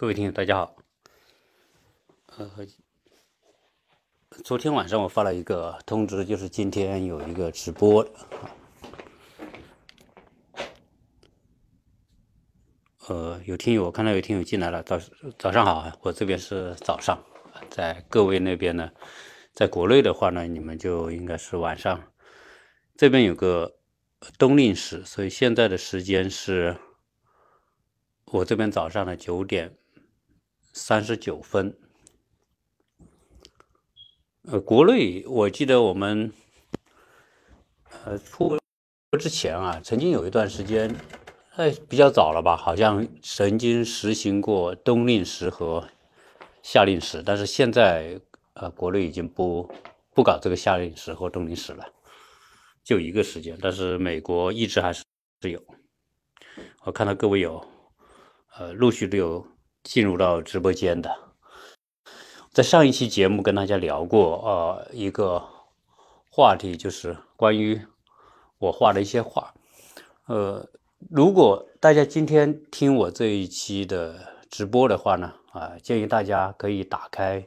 各位听友，大家好。呃，昨天晚上我发了一个通知，就是今天有一个直播。呃，有听友，我看到有听友进来了，早早上好，我这边是早上，在各位那边呢，在国内的话呢，你们就应该是晚上。这边有个冬令时，所以现在的时间是我这边早上的九点。三十九分，呃，国内我记得我们，呃，出国之前啊，曾经有一段时间，哎，比较早了吧，好像曾经实行过冬令时和夏令时，但是现在，呃，国内已经不不搞这个夏令时和冬令时了，就一个时间，但是美国一直还是是有，我看到各位有，呃，陆续都有。进入到直播间的，在上一期节目跟大家聊过，呃，一个话题就是关于我画的一些画，呃，如果大家今天听我这一期的直播的话呢，啊，建议大家可以打开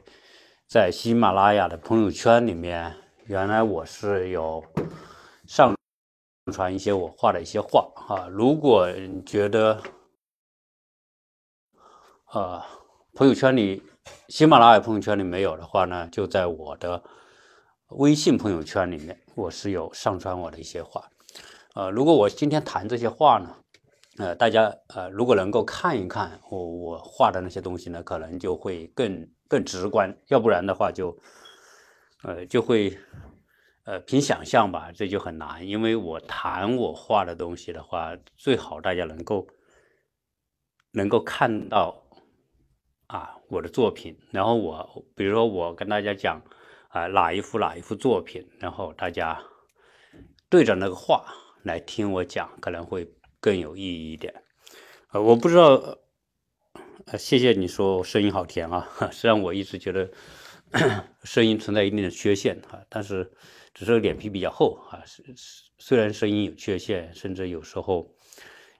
在喜马拉雅的朋友圈里面，原来我是有上传一些我画的一些画啊，如果你觉得。呃，朋友圈里，喜马拉雅朋友圈里没有的话呢，就在我的微信朋友圈里面，我是有上传我的一些话。呃，如果我今天谈这些话呢，呃，大家呃，如果能够看一看我我画的那些东西呢，可能就会更更直观。要不然的话，就呃就会呃凭想象吧，这就很难。因为我谈我画的东西的话，最好大家能够能够看到。啊，我的作品，然后我比如说我跟大家讲啊哪一幅哪一幅作品，然后大家对着那个画来听我讲，可能会更有意义一点。呃，我不知道，谢谢你说声音好甜啊，虽然我一直觉得 声音存在一定的缺陷啊，但是只是脸皮比较厚啊，虽然声音有缺陷，甚至有时候，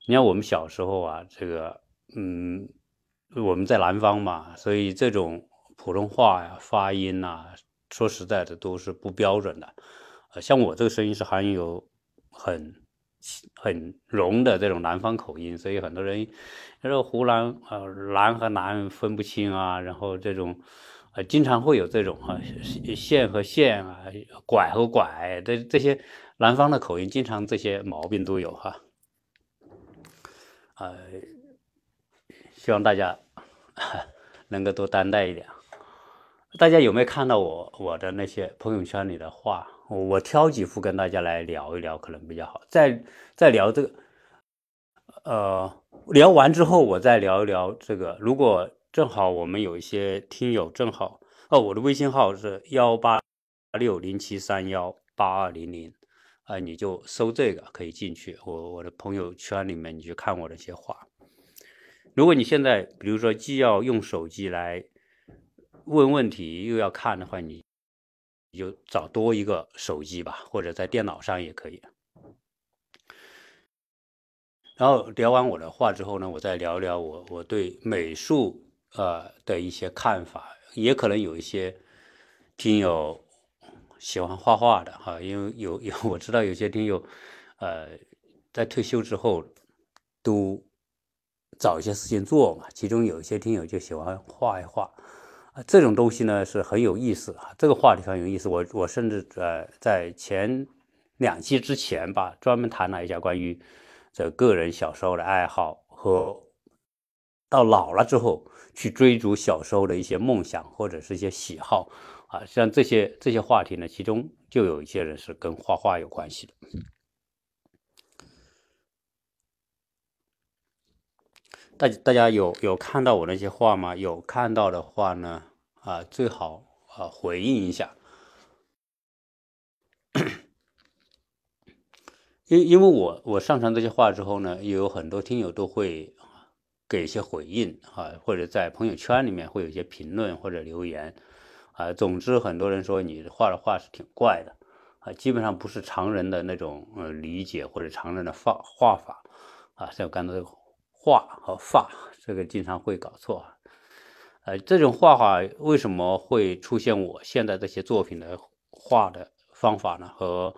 你看我们小时候啊，这个嗯。我们在南方嘛，所以这种普通话呀、发音呐，说实在的都是不标准的。呃，像我这个声音是含有很很浓的这种南方口音，所以很多人他说湖南呃南和南分不清啊，然后这种呃经常会有这种啊县和县啊拐和拐这这些南方的口音，经常这些毛病都有哈。呃，希望大家。能够多担待一点。大家有没有看到我我的那些朋友圈里的画？我挑几幅跟大家来聊一聊，可能比较好。再再聊这个，呃，聊完之后我再聊一聊这个。如果正好我们有一些听友正好哦，我的微信号是幺八六零七三幺八二零零啊，你就搜这个可以进去。我我的朋友圈里面你去看我的一些画。如果你现在，比如说既要用手机来问问题，又要看的话，你你就找多一个手机吧，或者在电脑上也可以。然后聊完我的话之后呢，我再聊聊我我对美术呃的一些看法，也可能有一些听友喜欢画画的哈，因为有有 我知道有些听友呃在退休之后都。找一些事情做嘛，其中有一些听友就喜欢画一画，啊，这种东西呢是很有意思啊，这个话题很有意思。我我甚至呃在前两期之前吧，专门谈了一下关于这个人小时候的爱好和到老了之后去追逐小时候的一些梦想或者是一些喜好啊，像这些这些话题呢，其中就有一些人是跟画画有关系的。大大家有有看到我那些画吗？有看到的话呢，啊，最好啊回应一下，因因为我我上传这些画之后呢，也有很多听友都会给一些回应啊，或者在朋友圈里面会有一些评论或者留言啊。总之，很多人说你画的画是挺怪的啊，基本上不是常人的那种呃理解或者常人的画画法啊，像我刚才。画和发这个经常会搞错，呃，这种画法为什么会出现我现在这些作品的画的方法呢？和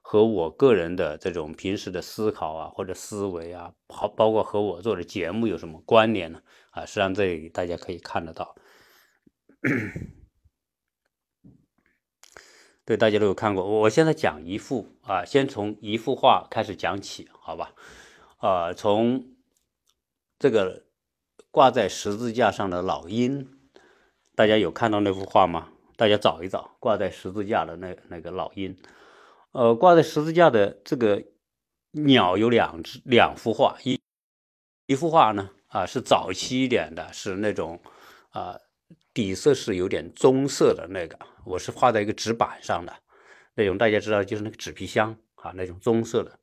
和我个人的这种平时的思考啊，或者思维啊，好，包括和我做的节目有什么关联呢？啊，实际上这里大家可以看得到。对，大家都有看过。我现在讲一幅啊，先从一幅画开始讲起，好吧？啊，从这个。挂在十字架上的老鹰，大家有看到那幅画吗？大家找一找，挂在十字架的那那个老鹰。呃，挂在十字架的这个鸟有两只，两幅画。一一幅画呢，啊，是早期一点的，是那种啊，底色是有点棕色的那个，我是画在一个纸板上的那种，大家知道就是那个纸皮箱啊，那种棕色的。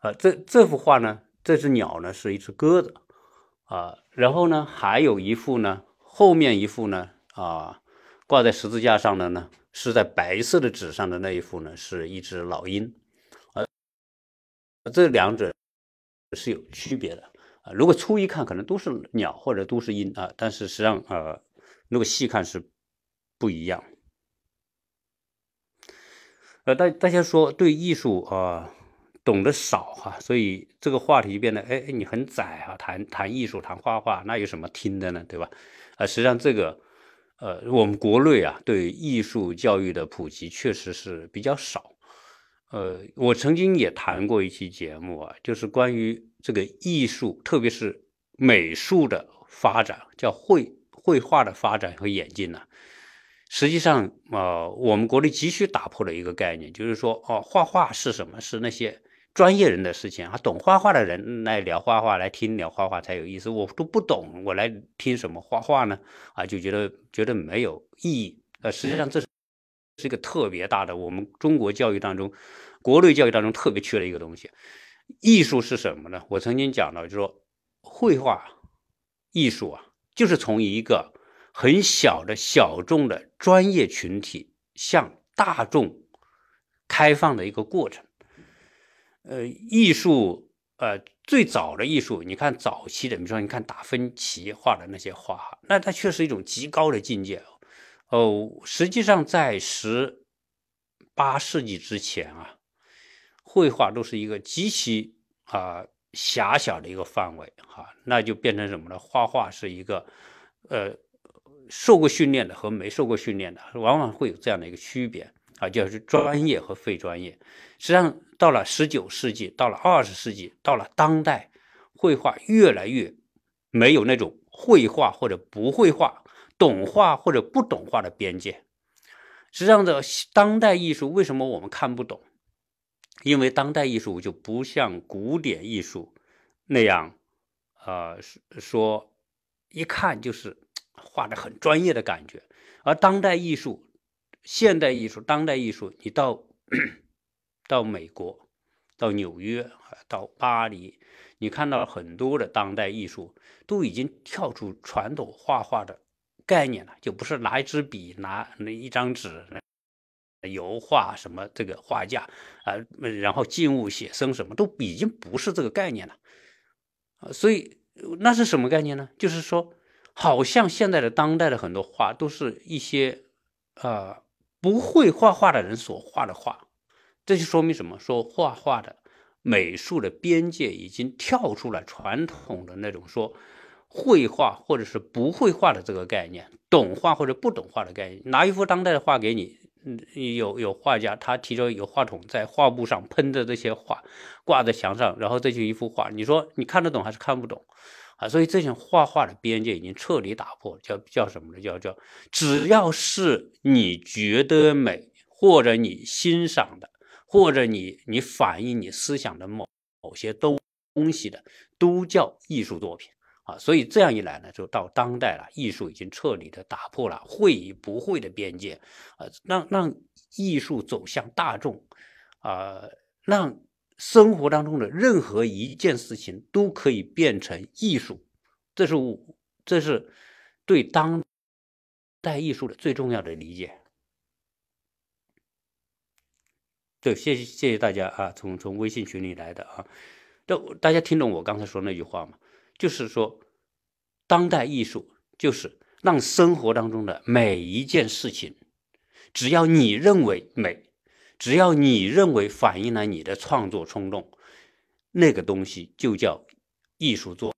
啊，这这幅画呢，这只鸟呢是一只鸽子。啊，然后呢，还有一幅呢，后面一幅呢，啊，挂在十字架上的呢，是在白色的纸上的那一幅呢，是一只老鹰，呃，这两者是有区别的啊。如果初一看，可能都是鸟或者都是鹰啊，但是实际上，呃，如果细看是不一样。呃，大大家说对艺术啊。懂得少哈，所以这个话题变得哎，你很窄哈，谈谈艺术，谈画画，那有什么听的呢？对吧？啊，实际上这个，呃，我们国内啊，对艺术教育的普及确实是比较少。呃，我曾经也谈过一期节目啊，就是关于这个艺术，特别是美术的发展，叫绘绘画的发展和演进呢。实际上啊，我们国内急需打破的一个概念，就是说，哦，画画是什么？是那些。专业人的事情啊，懂画画的人来聊画画，来听聊画画才有意思。我都不懂，我来听什么画画呢？啊，就觉得觉得没有意义。呃，实际上这是是一个特别大的，我们中国教育当中，国内教育当中特别缺的一个东西。艺术是什么呢？我曾经讲到，就是说绘画艺术啊，就是从一个很小的小众的专业群体向大众开放的一个过程。呃，艺术，呃，最早的艺术，你看早期的，比如说你看达芬奇画的那些画，那它确实一种极高的境界哦。实际上在十八世纪之前啊，绘画都是一个极其啊狭小的一个范围哈，那就变成什么呢？画画是一个呃受过训练的和没受过训练的，往往会有这样的一个区别。啊，就是专业和非专业。实际上，到了十九世纪，到了二十世纪，到了当代，绘画越来越没有那种绘画或者不绘画、懂画或者不懂画的边界。实际上，的当代艺术为什么我们看不懂？因为当代艺术就不像古典艺术那样，呃，说一看就是画的很专业的感觉，而当代艺术。现代艺术、当代艺术，你到 到美国、到纽约、到巴黎，你看到很多的当代艺术都已经跳出传统画画的概念了，就不是拿一支笔、拿那一张纸、油画什么这个画架啊，然后静物写生什么都已经不是这个概念了。所以那是什么概念呢？就是说，好像现在的当代的很多画都是一些啊。不会画画的人所画的画，这就说明什么？说画画的美术的边界已经跳出了传统的那种说绘画或者是不会画的这个概念，懂画或者不懂画的概念。拿一幅当代的画给你，嗯有有画家他提着有话筒在画布上喷着这些画，挂在墙上，然后这就一幅画，你说你看得懂还是看不懂？啊，所以这种画画的边界已经彻底打破，叫叫什么呢？叫叫，只要是你觉得美，或者你欣赏的，或者你你反映你思想的某某些东东西的，都叫艺术作品啊。所以这样一来呢，就到当代了，艺术已经彻底的打破了会与不会的边界啊，让让艺术走向大众啊，让。生活当中的任何一件事情都可以变成艺术，这是我这是对当代艺术的最重要的理解。对，谢谢谢谢大家啊，从从微信群里来的啊，这大家听懂我刚才说那句话吗？就是说，当代艺术就是让生活当中的每一件事情，只要你认为美，只要你认为反映了你的创作冲动，那个东西就叫艺术作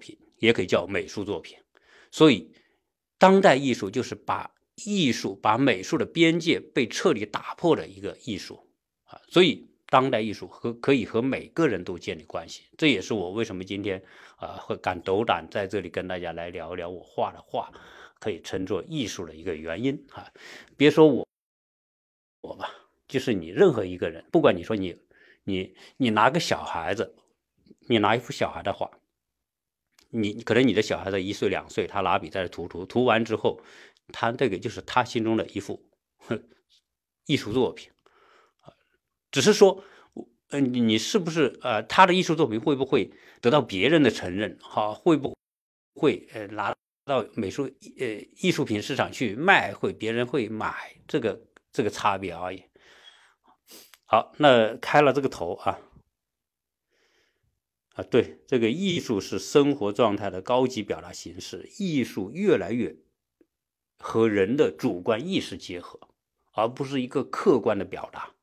品，也可以叫美术作品。所以，当代艺术就是把艺术、把美术的边界被彻底打破的一个艺术啊。所以。当代艺术和可以和每个人都建立关系，这也是我为什么今天啊会敢斗胆在这里跟大家来聊聊我画的画可以称作艺术的一个原因啊。别说我我吧，就是你任何一个人，不管你说你你你拿个小孩子，你拿一幅小孩的画，你可能你的小孩子一岁两岁，他拿笔在这涂涂涂完之后，他这个就是他心中的一幅艺术作品。只是说，呃，你是不是呃，他的艺术作品会不会得到别人的承认？哈，会不会呃拿到美术呃艺术品市场去卖？会别人会买？这个这个差别而已。好，那开了这个头啊啊，对，这个艺术是生活状态的高级表达形式，艺术越来越和人的主观意识结合，而不是一个客观的表达。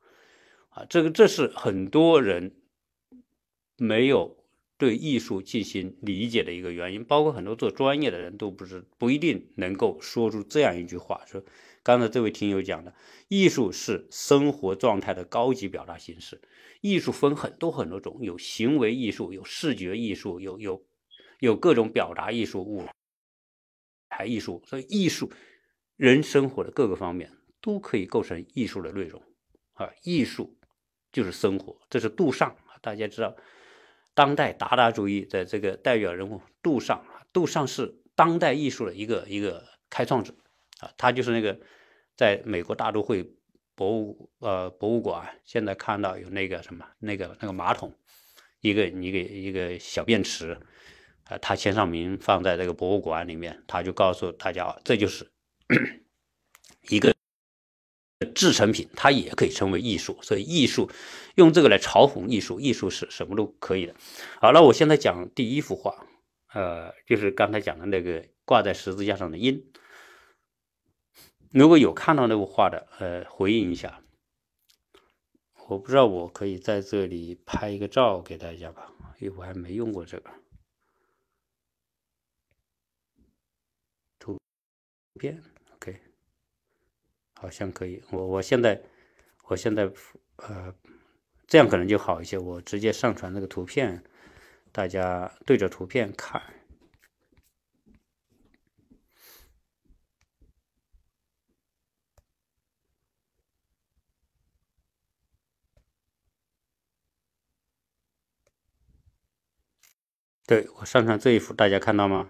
啊，这个这是很多人没有对艺术进行理解的一个原因，包括很多做专业的人都不是不一定能够说出这样一句话：说刚才这位听友讲的，艺术是生活状态的高级表达形式。艺术分很多很多种，有行为艺术，有视觉艺术，有有有各种表达艺术、舞台艺术，所以艺术人生活的各个方面都可以构成艺术的内容啊，艺术。就是生活，这是杜尚大家知道，当代达达主义的这个代表人物杜尚，杜尚是当代艺术的一个一个开创者啊，他就是那个在美国大都会博物呃博物馆，现在看到有那个什么那个那个马桶，一个一个一个小便池啊，他签上名放在这个博物馆里面，他就告诉大家，这就是一个。制成品，它也可以称为艺术，所以艺术用这个来嘲讽艺术，艺术是什么都可以的。好，那我现在讲第一幅画，呃，就是刚才讲的那个挂在十字架上的鹰。如果有看到那幅画的，呃，回应一下。我不知道我可以在这里拍一个照给大家吧，因为我还没用过这个图片，OK，。好像可以，我我现在，我现在，呃，这样可能就好一些。我直接上传那个图片，大家对着图片看。对我上传这一幅，大家看到吗？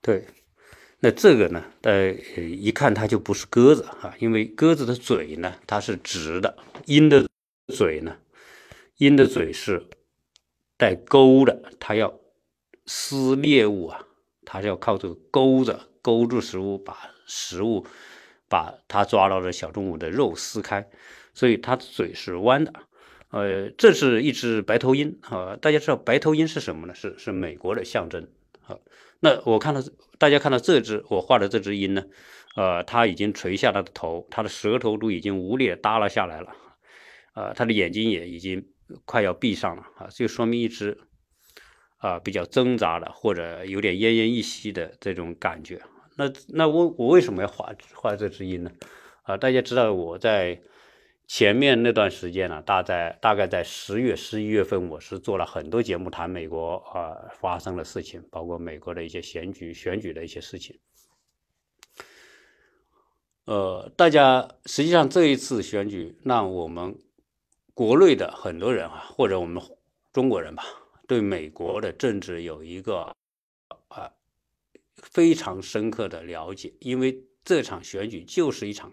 对，那这个呢？呃，一看它就不是鸽子啊，因为鸽子的嘴呢，它是直的；鹰的嘴呢，鹰的嘴是带钩的，它要撕猎物啊，它是要靠这个钩子勾住食物，把食物把它抓到的小动物的肉撕开，所以它嘴是弯的。呃，这是一只白头鹰啊，大家知道白头鹰是什么呢？是是美国的象征啊。那我看到大家看到这只我画的这只鹰呢，呃，它已经垂下它的头，它的舌头都已经无力的耷拉下来了，呃，它的眼睛也已经快要闭上了啊，就说明一只啊比较挣扎的或者有点奄奄一息的这种感觉。那那我我为什么要画画这只鹰呢？啊，大家知道我在。前面那段时间呢，大在大概在十月、十一月份，我是做了很多节目谈美国啊发生的事情，包括美国的一些选举、选举的一些事情。呃，大家实际上这一次选举，让我们国内的很多人啊，或者我们中国人吧，对美国的政治有一个啊非常深刻的了解，因为这场选举就是一场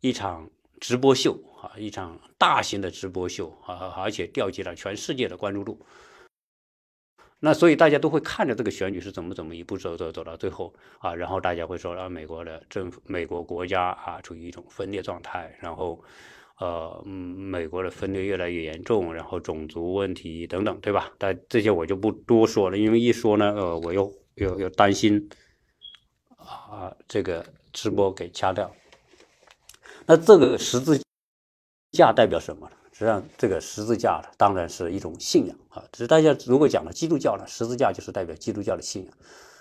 一场。直播秀啊，一场大型的直播秀啊，而且调集了全世界的关注度。那所以大家都会看着这个选举是怎么怎么一步走走走到最后啊，然后大家会说啊，美国的政府、美国国家啊处于一种分裂状态，然后呃，美国的分裂越来越严重，然后种族问题等等，对吧？但这些我就不多说了，因为一说呢，呃，我又又又担心啊，这个直播给掐掉。那这个十字架代表什么呢？实际上，这个十字架呢，当然是一种信仰啊。只是大家如果讲了基督教呢，十字架就是代表基督教的信仰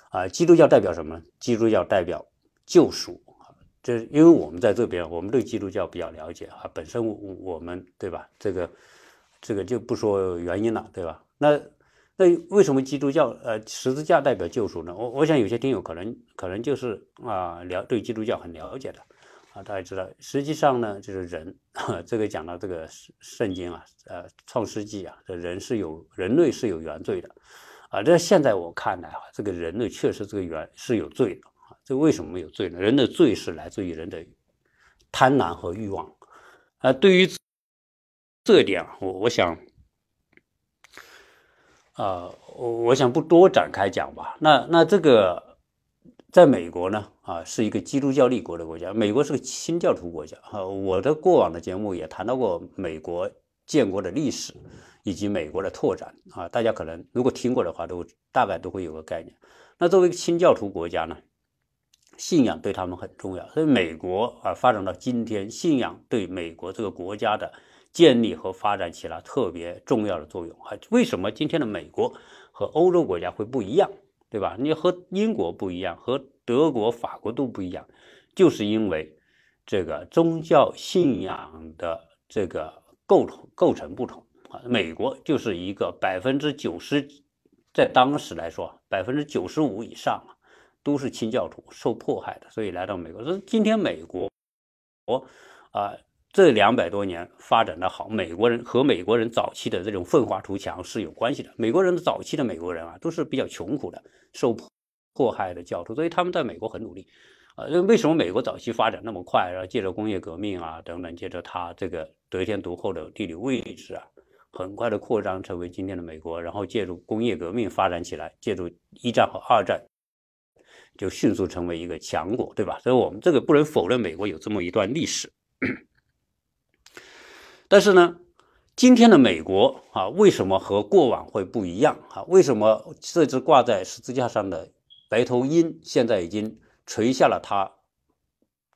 啊。基督教代表什么呢？基督教代表救赎啊。这因为我们在这边，我们对基督教比较了解啊。本身我们对吧？这个这个就不说原因了，对吧？那那为什么基督教呃十字架代表救赎呢？我我想有些听友可能可能就是啊了对基督教很了解的。啊，大家知道，实际上呢，就是人，这个讲到这个圣经啊，呃，创世纪啊，这人是有人类是有原罪的，啊，这现在我看来啊，这个人类确实这个原是有罪的啊，这为什么有罪呢？人的罪是来自于人的贪婪和欲望，啊，对于这一点，我我想，啊，我我想不多展开讲吧，那那这个。在美国呢，啊，是一个基督教立国的国家。美国是个新教徒国家。哈，我的过往的节目也谈到过美国建国的历史，以及美国的拓展。啊，大家可能如果听过的话，都大概都会有个概念。那作为一个新教徒国家呢，信仰对他们很重要。所以美国啊，发展到今天，信仰对美国这个国家的建立和发展起了特别重要的作用。啊，为什么今天的美国和欧洲国家会不一样？对吧？你和英国不一样，和德国、法国都不一样，就是因为这个宗教信仰的这个构构成不同啊。美国就是一个百分之九十，在当时来说，百分之九十五以上都是清教徒受迫害的，所以来到美国。所以今天美国，我啊。这两百多年发展的好，美国人和美国人早期的这种奋发图强是有关系的。美国人的早期的美国人啊，都是比较穷苦的、受迫害的教徒，所以他们在美国很努力。啊，为什么美国早期发展那么快？然后借着工业革命啊等等，借着它这个得天独厚的地理位置啊，很快的扩张成为今天的美国。然后借助工业革命发展起来，借助一战和二战，就迅速成为一个强国，对吧？所以我们这个不能否认美国有这么一段历史。但是呢，今天的美国啊，为什么和过往会不一样啊？为什么这只挂在十字架上的白头鹰现在已经垂下了它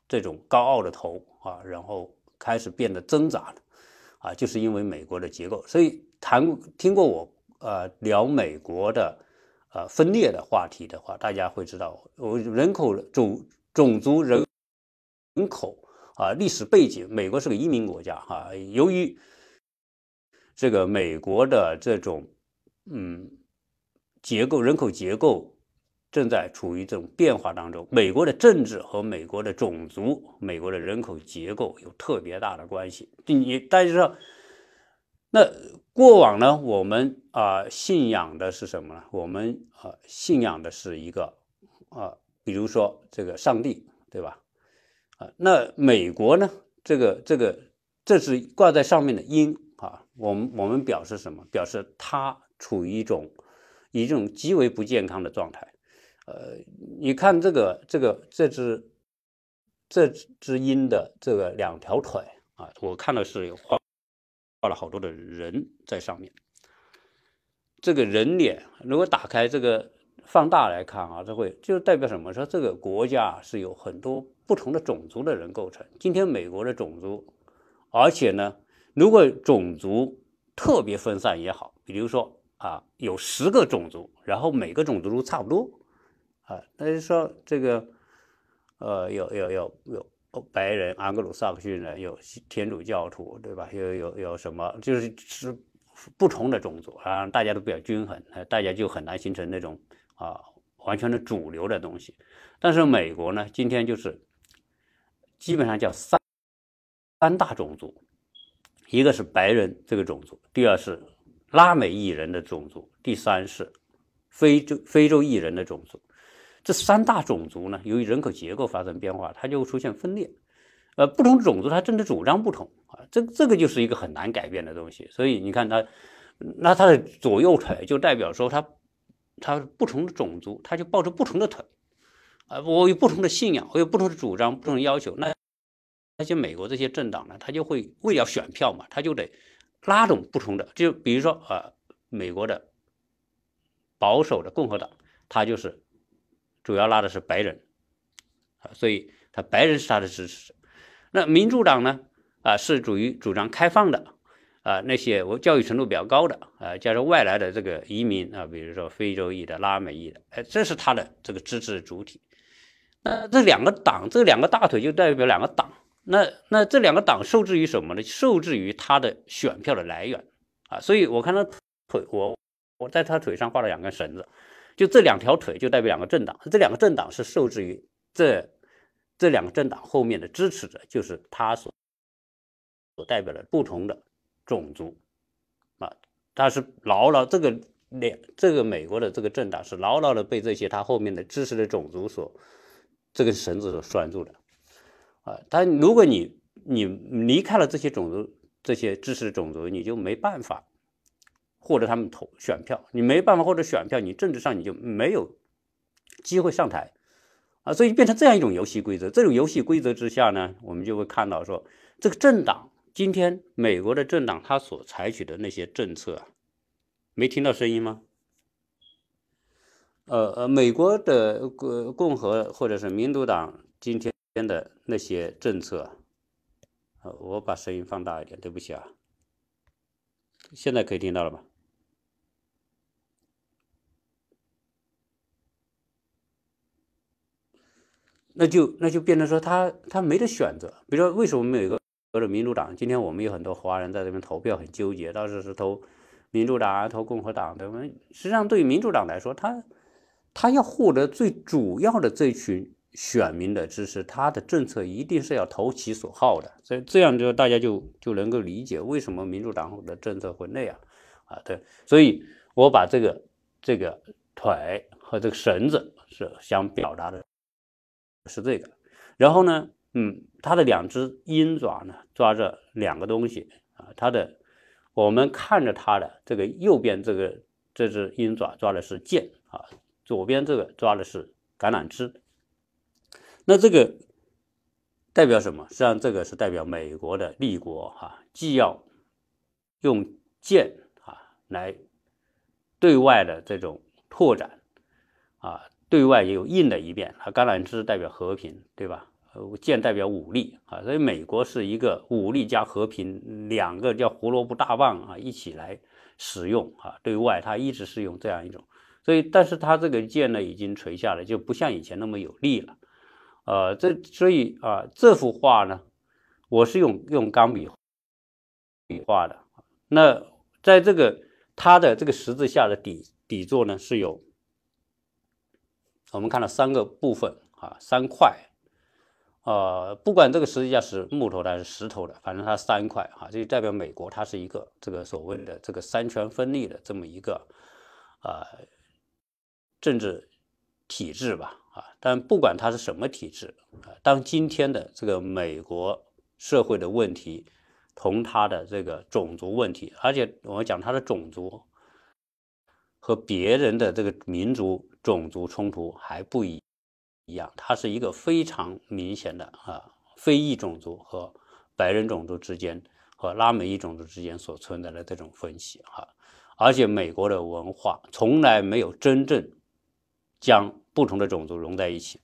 这种高傲的头啊，然后开始变得挣扎了啊？就是因为美国的结构。所以谈听过我呃聊美国的呃分裂的话题的话，大家会知道，我人口种种族人人口。啊，历史背景，美国是个移民国家哈。由于这个美国的这种嗯结构，人口结构正在处于这种变化当中。美国的政治和美国的种族、美国的人口结构有特别大的关系。你大家知道，那过往呢，我们啊信仰的是什么呢？我们啊信仰的是一个啊，比如说这个上帝，对吧？啊，那美国呢？这个这个，这是挂在上面的鹰啊。我们我们表示什么？表示它处于一种一种极为不健康的状态。呃，你看这个这个这只这只鹰的这个两条腿啊，我看到是有画画了好多的人在上面。这个人脸如果打开这个放大来看啊，这会就代表什么？说这个国家是有很多。不同的种族的人构成。今天美国的种族，而且呢，如果种族特别分散也好，比如说啊，有十个种族，然后每个种族都差不多，啊，那就说这个，呃，有有有有白人、安格鲁萨克逊人，有天主教徒，对吧？有有有什么，就是是不同的种族啊，大家都比较均衡，大家就很难形成那种啊完全的主流的东西。但是美国呢，今天就是。基本上叫三三大种族，一个是白人这个种族，第二是拉美裔人的种族，第三是非洲非洲裔人的种族。这三大种族呢，由于人口结构发生变化，它就会出现分裂。呃，不同种族它政治主张不同啊，这这个就是一个很难改变的东西。所以你看他，那他的左右腿就代表说他他不同的种族他就抱着不同的腿啊，我有不同的信仰，我有不同的主张，不同的要求。那那些美国这些政党呢，他就会为了选票嘛，他就得拉拢不同的，就比如说啊，美国的保守的共和党，他就是主要拉的是白人啊，所以他白人是他的支持者。那民主党呢？啊，是属于主张开放的，啊，那些我教育程度比较高的，啊，加上外来的这个移民啊，比如说非洲裔的、拉美裔的，哎，这是他的这个支持主体。那这两个党，这两个大腿就代表两个党。那那这两个党受制于什么呢？受制于他的选票的来源啊。所以我看他腿，我我在他腿上画了两根绳子，就这两条腿就代表两个政党，这两个政党是受制于这。这两个政党后面的支持者，就是他所所代表的不同的种族啊，他是牢牢这个两这个美国的这个政党是牢牢的被这些他后面的支持的种族所这根绳子所拴住的啊。但如果你你离开了这些种族这些支持种族，你就没办法获得他们投选票，你没办法获得选票，你政治上你就没有机会上台。啊，所以变成这样一种游戏规则。这种游戏规则之下呢，我们就会看到说，这个政党今天美国的政党他所采取的那些政策啊，没听到声音吗？呃呃，美国的共共和或者是民主党今天的那些政策，呃，我把声音放大一点，对不起啊，现在可以听到了吧？那就那就变成说他他没得选择，比如说为什么没有一个或者民主党今天我们有很多华人在这边投票很纠结，到底是投民主党啊投共和党的？实际上对于民主党来说，他他要获得最主要的这群选民的支持，他的政策一定是要投其所好的，所以这样就大家就就能够理解为什么民主党的政策会那样啊？对，所以我把这个这个腿和这个绳子是想表达的。是这个，然后呢，嗯，它的两只鹰爪呢抓着两个东西啊，它的我们看着它的这个右边这个这只鹰爪抓的是剑啊，左边这个抓的是橄榄枝。那这个代表什么？实际上这个是代表美国的立国哈，既要用剑啊来对外的这种拓展啊。对外也有硬的一面，啊，橄榄枝代表和平，对吧？剑代表武力啊，所以美国是一个武力加和平两个叫胡萝卜大棒啊一起来使用啊。对外它一直是用这样一种，所以但是它这个剑呢已经垂下来，就不像以前那么有力了。呃，这所以啊，这幅画呢，我是用用钢笔笔画的。那在这个它的这个十字架的底底座呢是有。我们看到三个部分啊，三块，呃，不管这个十字架是木头的还是石头的，反正它三块啊，这就代表美国它是一个这个所谓的这个三权分立的这么一个啊政治体制吧啊。但不管它是什么体制啊，当今天的这个美国社会的问题同它的这个种族问题，而且我们讲它的种族。和别人的这个民族种族冲突还不一一样，它是一个非常明显的啊，非裔种族和白人种族之间和拉美裔种族之间所存在的这种分歧哈，而且美国的文化从来没有真正将不同的种族融在一起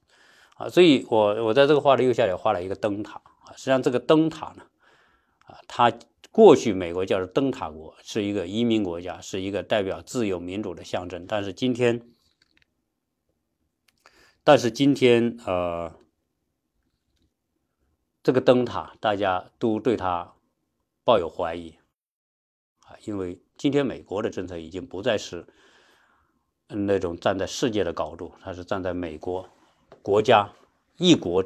啊，所以我我在这个画的右下角画了一个灯塔啊，实际上这个灯塔呢啊，它。过去美国叫做灯塔国，是一个移民国家，是一个代表自由民主的象征。但是今天，但是今天，呃，这个灯塔大家都对它抱有怀疑啊，因为今天美国的政策已经不再是那种站在世界的高度，它是站在美国国家一国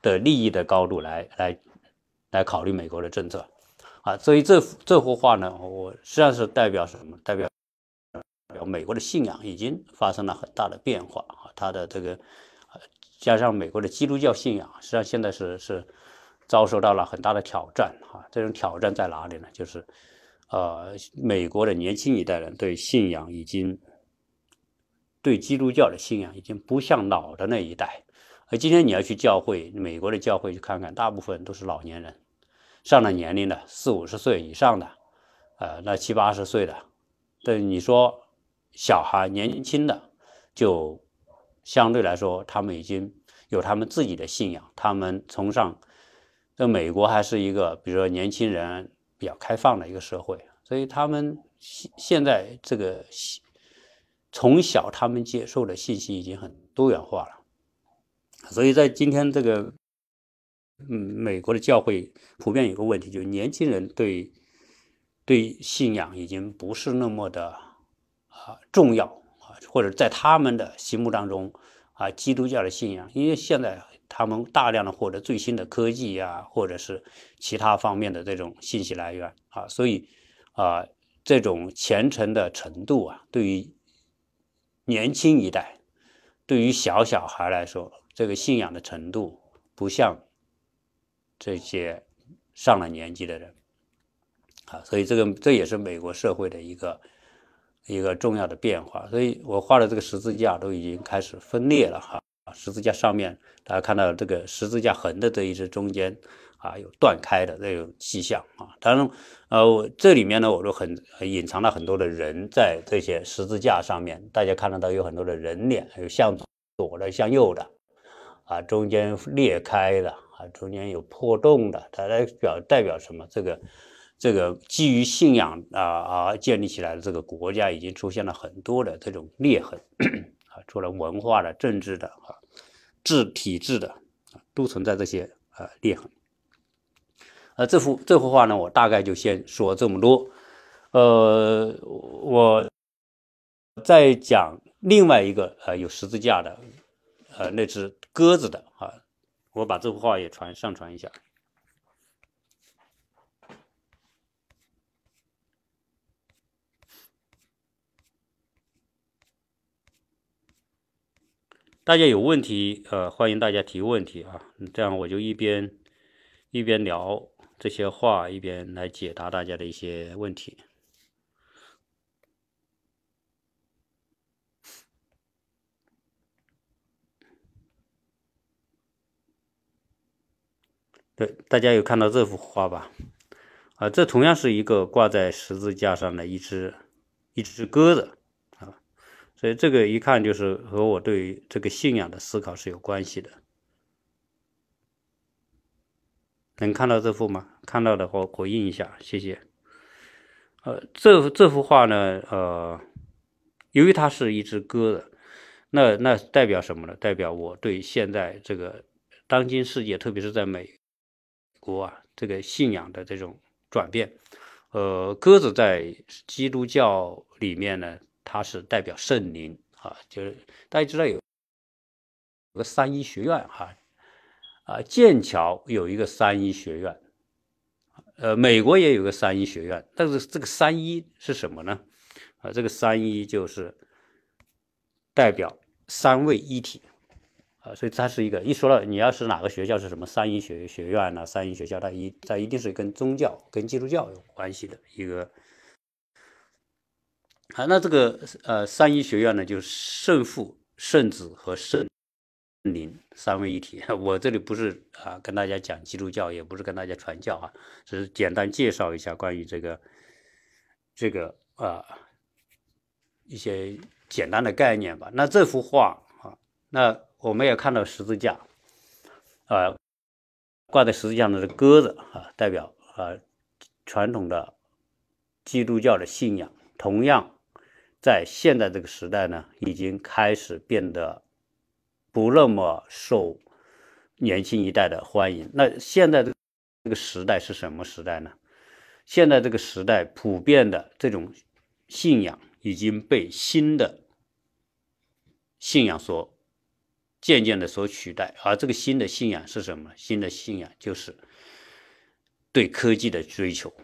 的利益的高度来来来考虑美国的政策。啊，所以这幅这幅画呢，我实际上是代表什么？代表表美国的信仰已经发生了很大的变化啊，他的这个加上美国的基督教信仰，实际上现在是是遭受到了很大的挑战啊。这种挑战在哪里呢？就是呃，美国的年轻一代人对信仰已经对基督教的信仰已经不像老的那一代。而今天你要去教会，美国的教会去看看，大部分都是老年人，上了年龄的四五十岁以上的，呃，那七八十岁的。对你说，小孩年轻的，就相对来说，他们已经有他们自己的信仰，他们崇尚。在美国还是一个，比如说年轻人比较开放的一个社会，所以他们现现在这个从小他们接受的信息已经很多元化了。所以在今天这个，嗯，美国的教会普遍有个问题，就是年轻人对。对信仰已经不是那么的啊重要，或者在他们的心目当中啊，基督教的信仰，因为现在他们大量的获得最新的科技呀，或者是其他方面的这种信息来源啊，所以啊，这种虔诚的程度啊，对于年轻一代，对于小小孩来说，这个信仰的程度不像这些上了年纪的人。啊，所以这个这也是美国社会的一个一个重要的变化。所以我画的这个十字架都已经开始分裂了哈。十字架上面大家看到这个十字架横的这一只中间啊有断开的这种迹象啊。当然，呃，这里面呢我都很隐藏了很多的人在这些十字架上面，大家看得到有很多的人脸，还有向左的，向右的，啊，中间裂开的，啊，中间有破洞的，它代表代表什么？这个。这个基于信仰啊啊建立起来的这个国家，已经出现了很多的这种裂痕 啊，除了文化的、政治的啊、制体制的啊，都存在这些啊裂痕。呃，这幅这幅画呢，我大概就先说这么多。呃，我再讲另外一个呃有十字架的呃那只鸽子的啊，我把这幅画也传上传一下。大家有问题，呃，欢迎大家提问题啊，这样我就一边一边聊这些话，一边来解答大家的一些问题。对，大家有看到这幅画吧？啊，这同样是一个挂在十字架上的一只一只鸽子。所以这个一看就是和我对这个信仰的思考是有关系的。能看到这幅吗？看到的话回应一下，谢谢。呃，这幅这幅画呢，呃，由于它是一只鸽子，那那代表什么呢？代表我对现在这个当今世界，特别是在美国啊，这个信仰的这种转变。呃，鸽子在基督教里面呢。它是代表圣灵啊，就是大家知道有有个三一学院哈，啊，剑桥有一个三一学院，呃，美国也有个三一学院，但是这个三一是什么呢？啊，这个三一就是代表三位一体啊，所以它是一个一说到你要是哪个学校是什么三一学学院呢？三一学校它一它一定是跟宗教跟基督教有关系的一个。啊，那这个呃三一学院呢，就是圣父、圣子和圣灵三位一体。我这里不是啊跟大家讲基督教，也不是跟大家传教啊，只是简单介绍一下关于这个这个啊一些简单的概念吧。那这幅画啊，那我们也看到十字架啊，挂在十字架上的鸽子啊，代表啊传统的基督教的信仰，同样。在现在这个时代呢，已经开始变得不那么受年轻一代的欢迎。那现在这这个时代是什么时代呢？现在这个时代普遍的这种信仰已经被新的信仰所渐渐的所取代。而这个新的信仰是什么？新的信仰就是对科技的追求。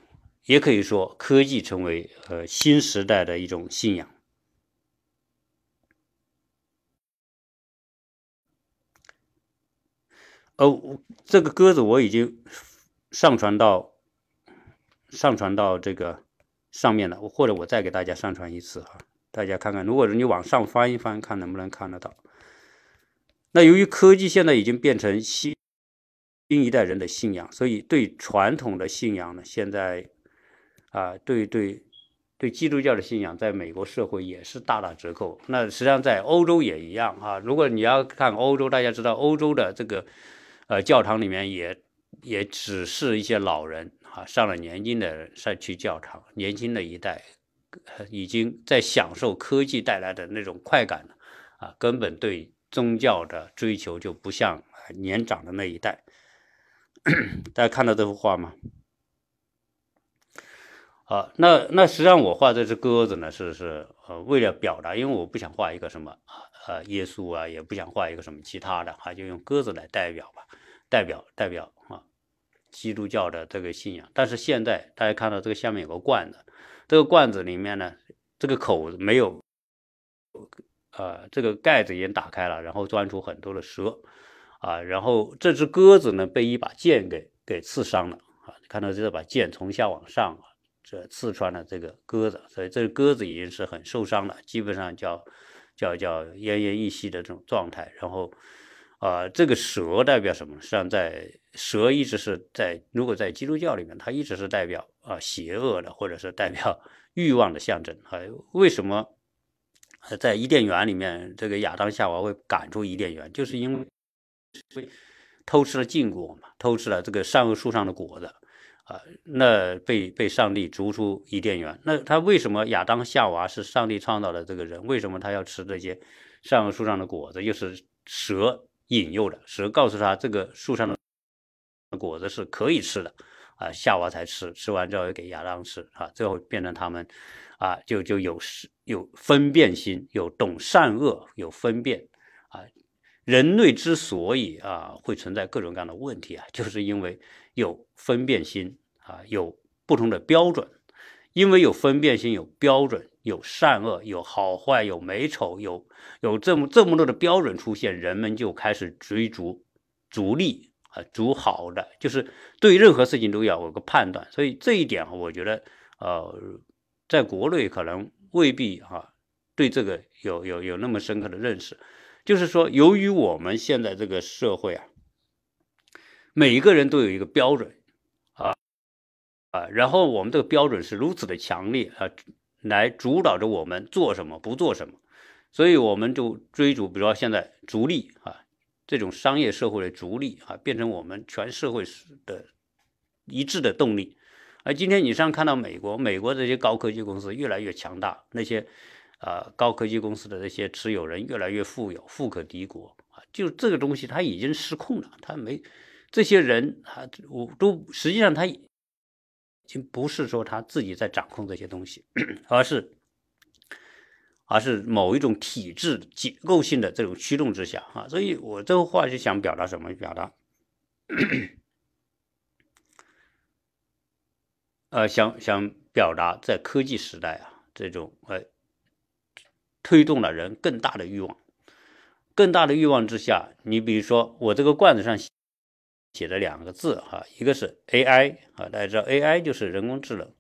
也可以说，科技成为呃新时代的一种信仰。哦，这个鸽子我已经上传到上传到这个上面了，或者我再给大家上传一次哈，大家看看，如果你往上翻一翻，看能不能看得到。那由于科技现在已经变成新新一代人的信仰，所以对传统的信仰呢，现在啊，对对。对基督教的信仰，在美国社会也是大打折扣。那实际上在欧洲也一样啊。如果你要看欧洲，大家知道欧洲的这个呃教堂里面也也只是一些老人啊，上了年纪的人才去教堂。年轻的一代已经在享受科技带来的那种快感了啊，根本对宗教的追求就不像年长的那一代。大家看到这幅画吗？啊，那那实际上我画这只鸽子呢，是是呃为了表达，因为我不想画一个什么呃耶稣啊，也不想画一个什么其他的，哈，就用鸽子来代表吧，代表代表啊基督教的这个信仰。但是现在大家看到这个下面有个罐子，这个罐子里面呢，这个口没有，呃，这个盖子已经打开了，然后钻出很多的蛇，啊，然后这只鸽子呢被一把剑给给刺伤了，啊，看到这把剑从下往上。这刺穿了这个鸽子，所以这个鸽子已经是很受伤了，基本上叫叫叫奄奄一息的这种状态。然后，啊，这个蛇代表什么？实际上，在蛇一直是在如果在基督教里面，它一直是代表啊邪恶的，或者是代表欲望的象征。还为什么在伊甸园里面，这个亚当夏娃会赶出伊甸园，就是因为偷吃了禁果嘛，偷吃了这个善恶树上的果子。啊，那被被上帝逐出伊甸园。那他为什么亚当夏娃是上帝创造的这个人？为什么他要吃这些善恶树上的果子？又是蛇引诱的，蛇告诉他这个树上的果子是可以吃的啊，夏娃才吃，吃完之后给亚当吃啊，最后变成他们啊，就就有有分辨心，有懂善恶，有分辨啊。人类之所以啊会存在各种各样的问题啊，就是因为。有分辨心啊，有不同的标准，因为有分辨心，有标准，有善恶，有好坏，有美丑，有有这么这么多的标准出现，人们就开始追逐逐利啊，逐好的，就是对任何事情都要有个判断。所以这一点啊，我觉得呃，在国内可能未必啊，对这个有有有那么深刻的认识。就是说，由于我们现在这个社会啊。每一个人都有一个标准，啊啊，然后我们这个标准是如此的强烈啊，来主导着我们做什么不做什么，所以我们就追逐，比如说现在逐利啊，这种商业社会的逐利啊，变成我们全社会的一致的动力。而今天你上看到美国，美国这些高科技公司越来越强大，那些啊高科技公司的那些持有人越来越富有，富可敌国啊，就这个东西它已经失控了，它没。这些人啊，我都实际上他已经不是说他自己在掌控这些东西，而是而是某一种体制结构性的这种驱动之下啊。所以我这个话就想表达什么？表达呃，想想表达在科技时代啊，这种呃推动了人更大的欲望，更大的欲望之下，你比如说我这个罐子上写。写了两个字哈，一个是 AI 啊，大家知道 AI 就是人工智能。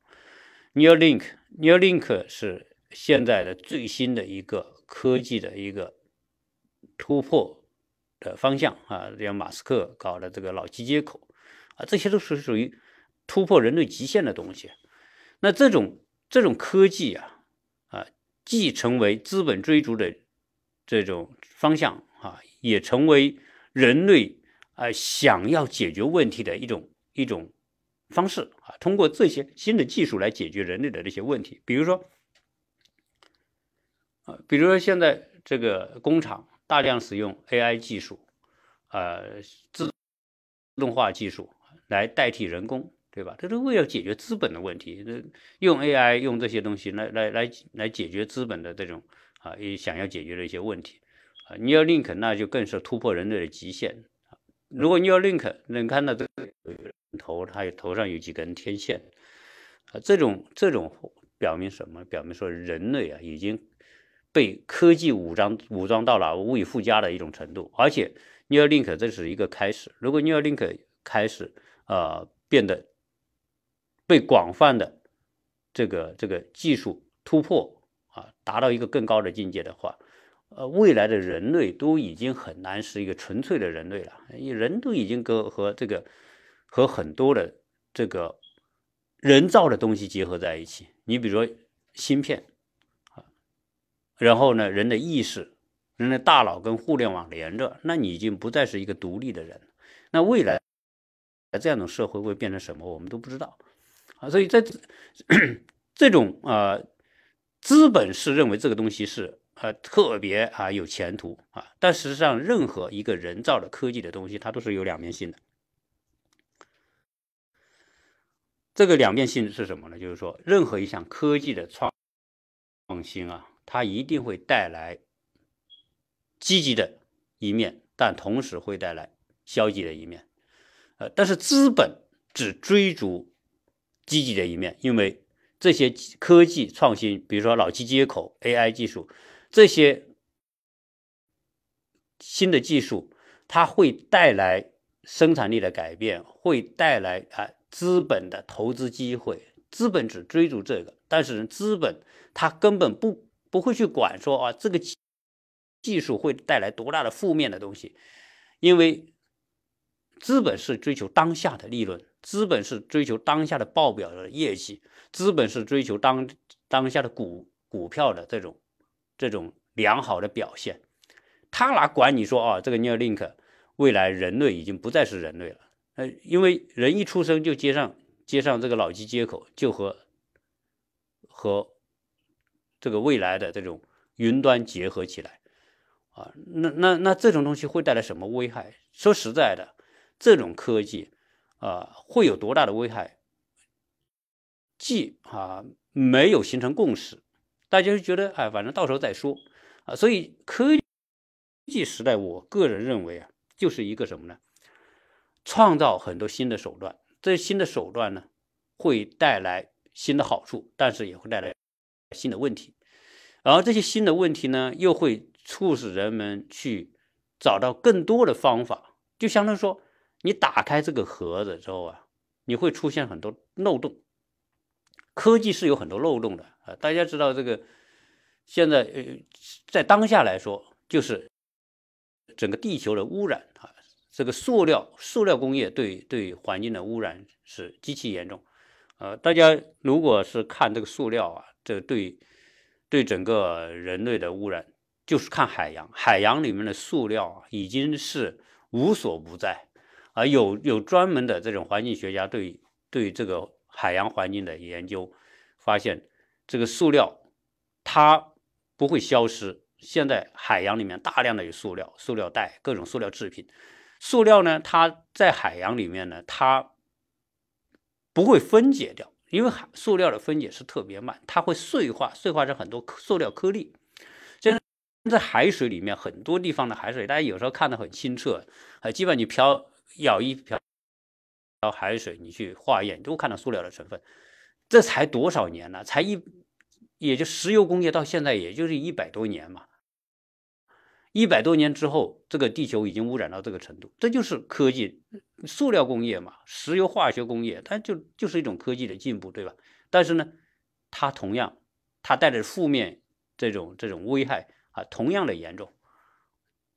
Neuralink，Neuralink 是现在的最新的一个科技的一个突破的方向啊，像马斯克搞的这个脑机接口啊，这些都是属于突破人类极限的东西。那这种这种科技啊啊，既成为资本追逐的这种方向啊，也成为人类。啊，想要解决问题的一种一种方式啊，通过这些新的技术来解决人类的这些问题。比如说，啊，比如说现在这个工厂大量使用 AI 技术，呃，自动化技术来代替人工，对吧？这都为了解决资本的问题。用 AI 用这些东西来来来来解决资本的这种啊，也想要解决的一些问题啊。你要 link，那就更是突破人类的极限。如果你要 link，能看到这个头，它头上有几根天线啊？这种这种表明什么？表明说人类啊已经被科技武装武装到了无以复加的一种程度，而且 Neuralink 这是一个开始。如果 Neuralink 开始呃变得被广泛的这个这个技术突破啊，达到一个更高的境界的话，呃，未来的人类都已经很难是一个纯粹的人类了，人都已经跟和这个和很多的这个人造的东西结合在一起。你比如说芯片，然后呢，人的意识。人的大脑跟互联网连着，那你已经不再是一个独立的人。那未来这样的社会会变成什么，我们都不知道啊。所以在这 种啊，资本是认为这个东西是呃特别啊有前途啊，但实际上任何一个人造的科技的东西，它都是有两面性的。这个两面性是什么呢？就是说，任何一项科技的创创新啊，它一定会带来。积极的一面，但同时会带来消极的一面，呃，但是资本只追逐积极的一面，因为这些科技创新，比如说脑机接口、AI 技术这些新的技术，它会带来生产力的改变，会带来啊资本的投资机会。资本只追逐这个，但是资本它根本不不会去管说啊这个。技术会带来多大的负面的东西？因为资本是追求当下的利润，资本是追求当下的报表的业绩，资本是追求当当下的股股票的这种这种良好的表现。他哪管你说啊，这个 Neuralink 未来人类已经不再是人类了？呃，因为人一出生就接上接上这个脑机接口，就和和这个未来的这种云端结合起来。啊，那那那这种东西会带来什么危害？说实在的，这种科技啊，会有多大的危害？既啊没有形成共识，大家就觉得哎，反正到时候再说啊。所以科技时代，我个人认为啊，就是一个什么呢？创造很多新的手段，这些新的手段呢，会带来新的好处，但是也会带来新的问题。而这些新的问题呢，又会。促使人们去找到更多的方法，就相当于说，你打开这个盒子之后啊，你会出现很多漏洞。科技是有很多漏洞的啊，大家知道这个，现在呃，在当下来说，就是整个地球的污染啊，这个塑料塑料工业对对环境的污染是极其严重。呃，大家如果是看这个塑料啊，这对对整个人类的污染。就是看海洋，海洋里面的塑料啊，已经是无所不在，啊，有有专门的这种环境学家对对这个海洋环境的研究，发现这个塑料它不会消失。现在海洋里面大量的有塑料、塑料袋、各种塑料制品。塑料呢，它在海洋里面呢，它不会分解掉，因为海塑料的分解是特别慢，它会碎化，碎化成很多塑料颗粒。现在在海水里面，很多地方的海水，大家有时候看得很清澈，啊，基本你漂舀一瓢海水，你去化验，都看到塑料的成分。这才多少年呢？才一，也就石油工业到现在也就是一百多年嘛。一百多年之后，这个地球已经污染到这个程度，这就是科技，塑料工业嘛，石油化学工业，它就就是一种科技的进步，对吧？但是呢，它同样，它带着负面这种这种危害。啊，同样的严重，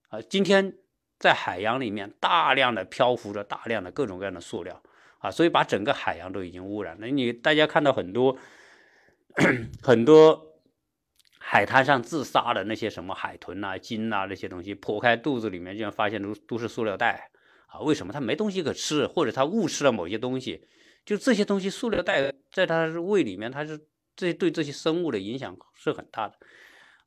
啊，今天在海洋里面大量的漂浮着大量的各种各样的塑料，啊，所以把整个海洋都已经污染了。你大家看到很多很多海滩上自杀的那些什么海豚呐、鲸呐那些东西，剖开肚子里面竟然发现都都是塑料袋，啊，为什么它没东西可吃，或者它误吃了某些东西？就这些东西，塑料袋在它胃里面，它是这对这些生物的影响是很大的。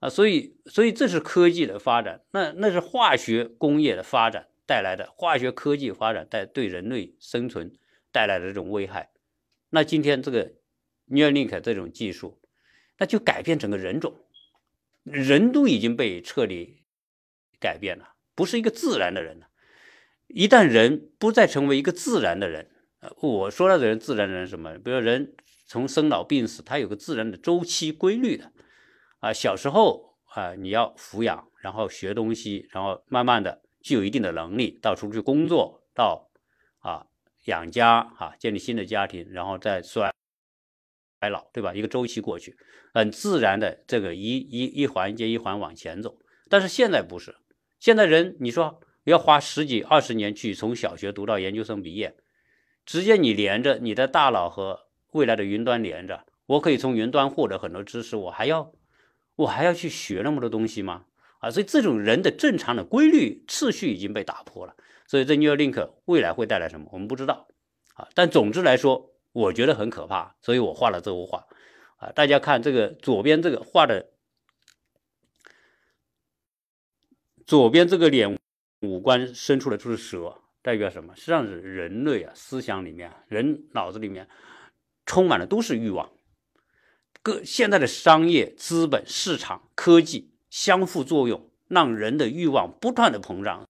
啊，所以，所以这是科技的发展，那那是化学工业的发展带来的，化学科技发展带对人类生存带来的这种危害。那今天这个 n e u r l i n k 这种技术，那就改变整个人种，人都已经被彻底改变了，不是一个自然的人了。一旦人不再成为一个自然的人，呃，我说的人自然人什么？比如人从生老病死，它有个自然的周期规律的。啊，小时候啊，你要抚养，然后学东西，然后慢慢的具有一定的能力，到出去工作，到啊养家啊，建立新的家庭，然后再衰衰老，对吧？一个周期过去，很自然的这个一一一环接一环往前走。但是现在不是，现在人你说要花十几二十年去从小学读到研究生毕业，直接你连着你的大脑和未来的云端连着，我可以从云端获得很多知识，我还要我还要去学那么多东西吗？啊，所以这种人的正常的规律次序已经被打破了。所以这 Neuralink 未来会带来什么，我们不知道啊。但总之来说，我觉得很可怕，所以我画了这幅画啊。大家看这个左边这个画的。左边这个脸五官伸出来就是蛇，代表什么？实际上是人类啊，思想里面，人脑子里面充满的都是欲望。各现在的商业、资本、市场、科技相互作用，让人的欲望不断的膨胀。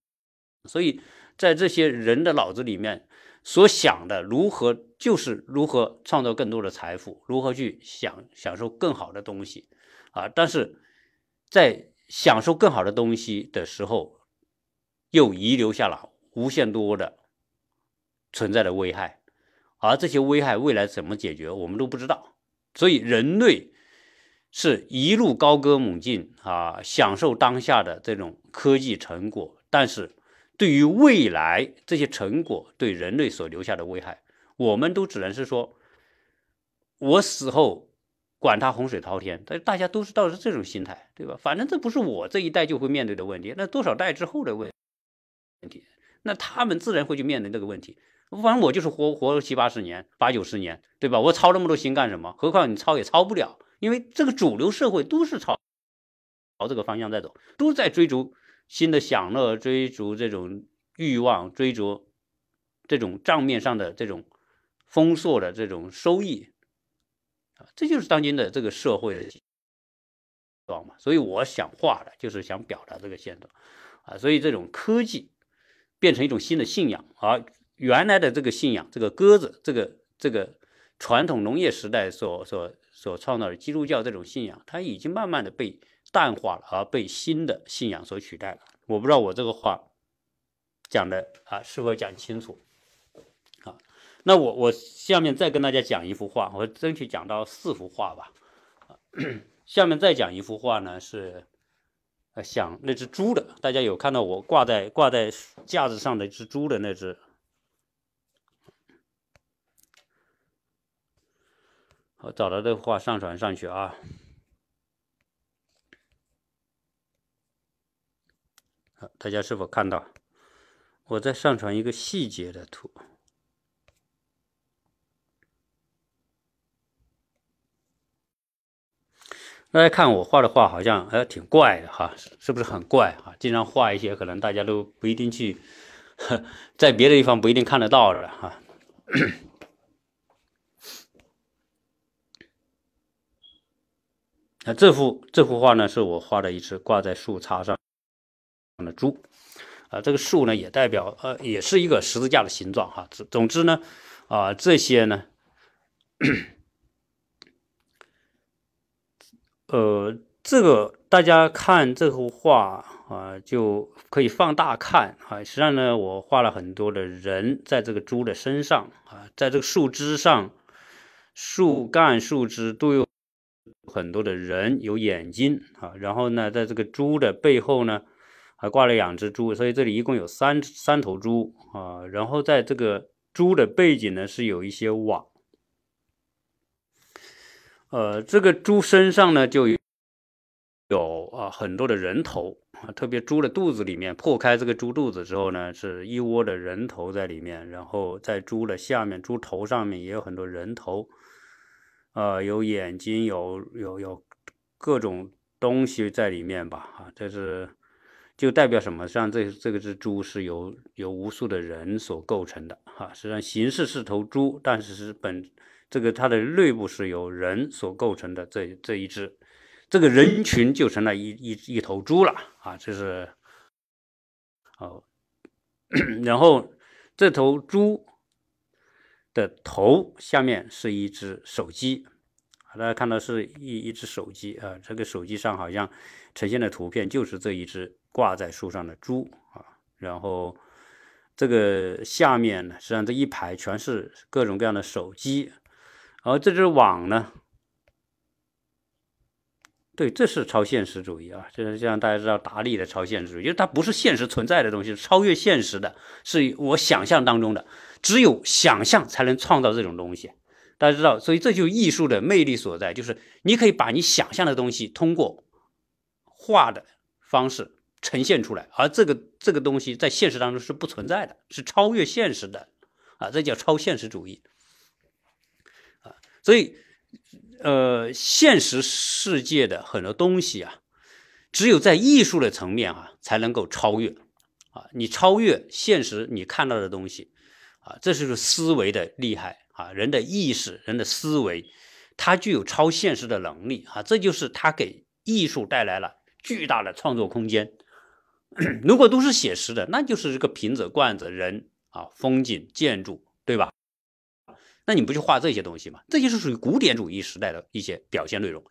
所以在这些人的脑子里面所想的，如何就是如何创造更多的财富，如何去享享受更好的东西啊！但是在享受更好的东西的时候，又遗留下了无限多的存在的危害，而这些危害未来怎么解决，我们都不知道。所以人类是一路高歌猛进啊，享受当下的这种科技成果，但是对于未来这些成果对人类所留下的危害，我们都只能是说，我死后。管他洪水滔天，但大家都是到是这种心态，对吧？反正这不是我这一代就会面对的问题，那多少代之后的问问题，那他们自然会去面对这个问题。反正我就是活活了七八十年、八九十年，对吧？我操那么多心干什么？何况你操也操不了，因为这个主流社会都是朝朝这个方向在走，都在追逐新的享乐，追逐这种欲望，追逐这种账面上的这种丰硕的这种收益啊。这就是当今的这个社会的现状嘛，所以我想画的就是想表达这个现状啊，所以这种科技变成一种新的信仰，而原来的这个信仰，这个鸽子，这个这个传统农业时代所所所创造的基督教这种信仰，它已经慢慢的被淡化了，而被新的信仰所取代了。我不知道我这个话讲的啊是否讲清楚啊。那我我下面再跟大家讲一幅画，我争取讲到四幅画吧。下面再讲一幅画呢，是呃想那只猪的。大家有看到我挂在挂在架子上的一只猪的那只？我找到这幅画上传上去啊。大家是否看到？我再上传一个细节的图。大家看我画的画，好像哎挺怪的哈，是不是很怪哈？经常画一些可能大家都不一定去，在别的地方不一定看得到的哈。那这幅这幅画呢，是我画的一只挂在树杈上的猪，啊，这个树呢也代表呃，也是一个十字架的形状哈。总总之呢，啊这些呢。呃，这个大家看这幅画啊，就可以放大看啊。实际上呢，我画了很多的人在这个猪的身上啊，在这个树枝上、树干、树枝都有很多的人，有眼睛啊。然后呢，在这个猪的背后呢，还挂了两只猪，所以这里一共有三三头猪啊。然后在这个猪的背景呢，是有一些网。呃，这个猪身上呢就有啊很多的人头啊，特别猪的肚子里面破开这个猪肚子之后呢，是一窝的人头在里面，然后在猪的下面，猪头上面也有很多人头，呃，有眼睛，有有有各种东西在里面吧，啊，这是就代表什么？像这这个只猪是由由无数的人所构成的，哈，实际上形式是头猪，但是是本。这个它的内部是由人所构成的，这这一只，这个人群就成了一一一头猪了啊！这是，哦，然后这头猪的头下面是一只手机，大家看到是一一只手机啊，这个手机上好像呈现的图片就是这一只挂在树上的猪啊。然后这个下面呢，实际上这一排全是各种各样的手机，而这只网呢。对，这是超现实主义啊！就是像大家知道达利的超现实主义，就是它不是现实存在的东西，超越现实的，是我想象当中的。只有想象才能创造这种东西。大家知道，所以这就是艺术的魅力所在，就是你可以把你想象的东西通过画的方式呈现出来，而这个这个东西在现实当中是不存在的，是超越现实的啊！这叫超现实主义啊！所以。呃，现实世界的很多东西啊，只有在艺术的层面啊，才能够超越啊。你超越现实你看到的东西啊，这就是思维的厉害啊。人的意识、人的思维，它具有超现实的能力啊。这就是它给艺术带来了巨大的创作空间。如果都是写实的，那就是这个瓶子、罐子、人啊、风景、建筑，对吧？那你不就画这些东西吗？这些是属于古典主义时代的一些表现内容。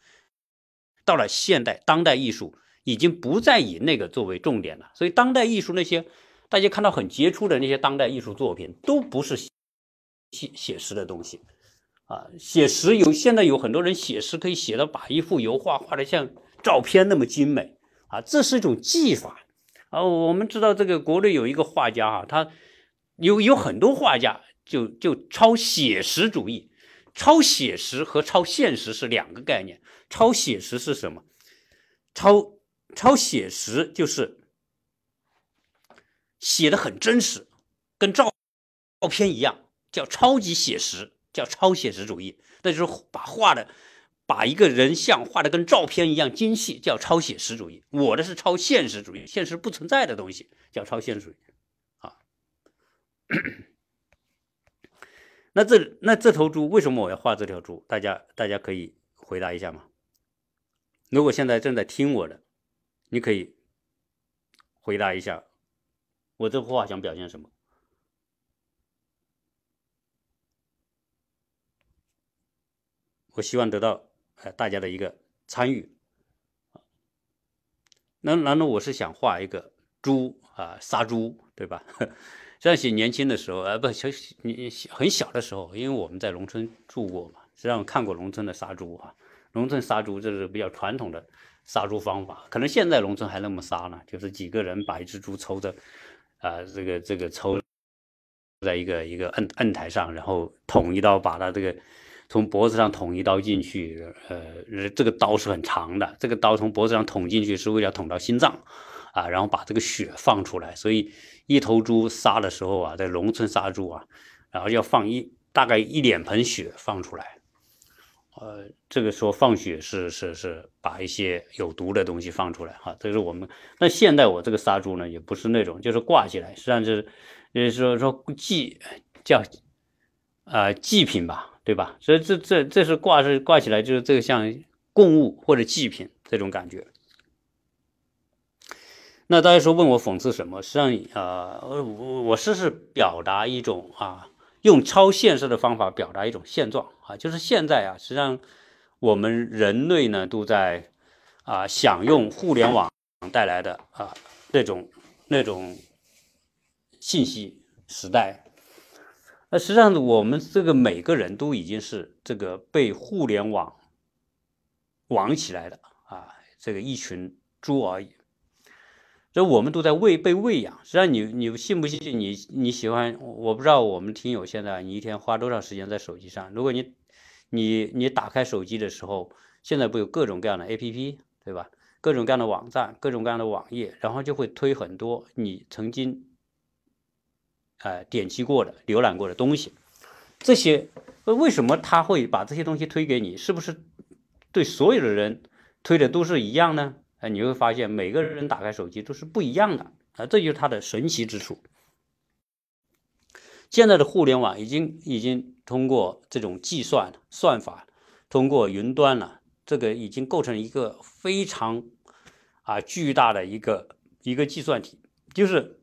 到了现代当代艺术，已经不再以那个作为重点了。所以，当代艺术那些大家看到很杰出的那些当代艺术作品，都不是写写实的东西啊。写实有现在有很多人写实可以写到把一幅油画画的像照片那么精美啊，这是一种技法啊。我们知道这个国内有一个画家啊，他有有很多画家。就就超写实主义，超写实和超现实是两个概念。超写实是什么？超超写实就是写的很真实，跟照照片一样，叫超级写实，叫超写实主义。那就是把画的把一个人像画的跟照片一样精细，叫超写实主义。我的是超现实主义，现实不存在的东西叫超现实主义啊。那这那这头猪为什么我要画这条猪？大家大家可以回答一下吗？如果现在正在听我的，你可以回答一下，我这幅画想表现什么？我希望得到呃大家的一个参与。那难道我是想画一个猪啊，杀猪，对吧？这样写年轻的时候，呃，不小你很小的时候，因为我们在农村住过嘛，实际上看过农村的杀猪啊。农村杀猪这是比较传统的杀猪方法，可能现在农村还那么杀呢，就是几个人把一只猪抽着，啊，这个这个抽在一个一个摁摁台上，然后捅一刀，把它这个从脖子上捅一刀进去，呃，这个刀是很长的，这个刀从脖子上捅进去是为了捅到心脏，啊，然后把这个血放出来，所以。一头猪杀的时候啊，在农村杀猪啊，然后要放一大概一脸盆血放出来，呃，这个时候放血是是是把一些有毒的东西放出来哈。这是我们那现在我这个杀猪呢，也不是那种就是挂起来，实际上是就是说说祭叫啊祭品吧，对吧？所以这这这是挂是挂起来，就是这个像供物或者祭品这种感觉。那大家说问我讽刺什么？实际上，呃，我我是是表达一种啊，用超现实的方法表达一种现状啊，就是现在啊，实际上我们人类呢都在啊享用互联网带来的啊那种那种信息时代。那实际上我们这个每个人都已经是这个被互联网网起来的啊，这个一群猪而已。这我们都在喂被喂养，实际上你你信不信？你你喜欢？我不知道我们听友现在你一天花多少时间在手机上？如果你你你打开手机的时候，现在不有各种各样的 APP 对吧？各种各样的网站，各种各样的网页，然后就会推很多你曾经呃点击过的、浏览过的东西。这些为什么他会把这些东西推给你？是不是对所有的人推的都是一样呢？哎，你会发现每个人打开手机都是不一样的啊，这就是它的神奇之处。现在的互联网已经已经通过这种计算算法，通过云端了，这个已经构成一个非常啊巨大的一个一个计算体，就是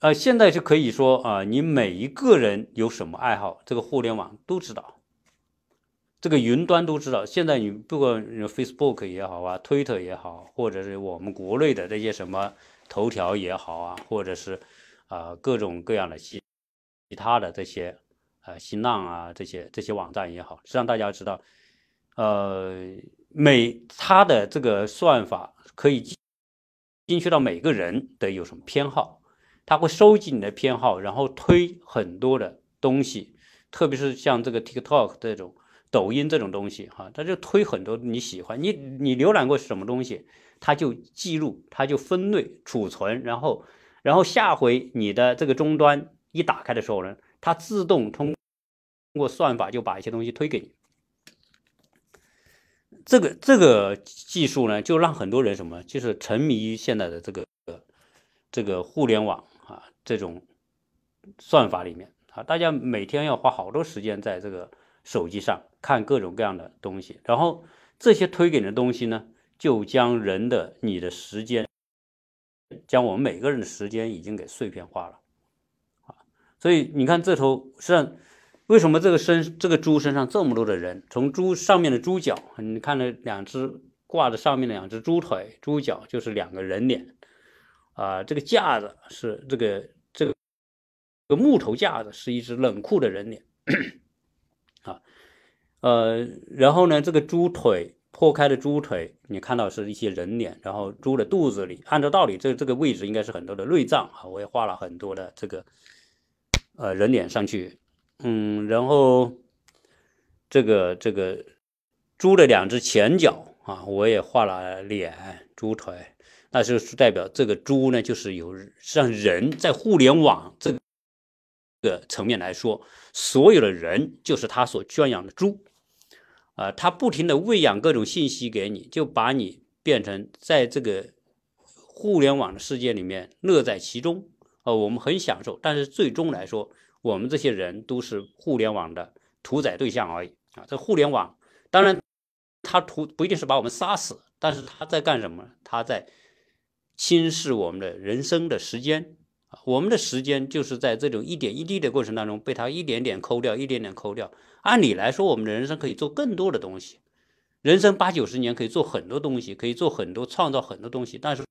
呃，现在是可以说啊，你每一个人有什么爱好，这个互联网都知道。这个云端都知道，现在你不管 Facebook 也好啊，Twitter 也好，或者是我们国内的这些什么头条也好啊，或者是啊各种各样的其其他的这些呃新浪啊这些这些网站也好，实际上大家知道，呃每它的这个算法可以精确到每个人的有什么偏好，它会收集你的偏好，然后推很多的东西，特别是像这个 TikTok 这种。抖音这种东西，哈，它就推很多你喜欢，你你浏览过什么东西，它就记录，它就分类储存，然后，然后下回你的这个终端一打开的时候呢，它自动通过算法就把一些东西推给你。这个这个技术呢，就让很多人什么，就是沉迷于现在的这个这个互联网啊这种算法里面啊，大家每天要花好多时间在这个。手机上看各种各样的东西，然后这些推给你的东西呢，就将人的你的时间，将我们每个人的时间已经给碎片化了，啊，所以你看这头实际上为什么这个身这个猪身上这么多的人？从猪上面的猪脚，你看那两只挂在上面的两只猪腿、猪脚，就是两个人脸，啊，这个架子是这个这个这个木头架子是一只冷酷的人脸。呃，然后呢，这个猪腿破开的猪腿，你看到是一些人脸，然后猪的肚子里，按照道理，这这个位置应该是很多的内脏啊，我也画了很多的这个呃人脸上去，嗯，然后这个这个猪的两只前脚啊，我也画了脸、猪腿，那就是代表这个猪呢，就是有像人在互联网这个层面来说。所有的人就是他所圈养的猪，啊，他不停的喂养各种信息给你，就把你变成在这个互联网的世界里面乐在其中，呃，我们很享受，但是最终来说，我们这些人都是互联网的屠宰对象而已啊。这互联网当然，他屠不一定是把我们杀死，但是他在干什么？他在侵蚀我们的人生的时间。啊我们的时间就是在这种一点一滴的过程当中被他一点点抠掉，一点点抠掉。按理来说，我们的人生可以做更多的东西，人生八九十年可以做很多东西，可以做很多创造很多东西。但是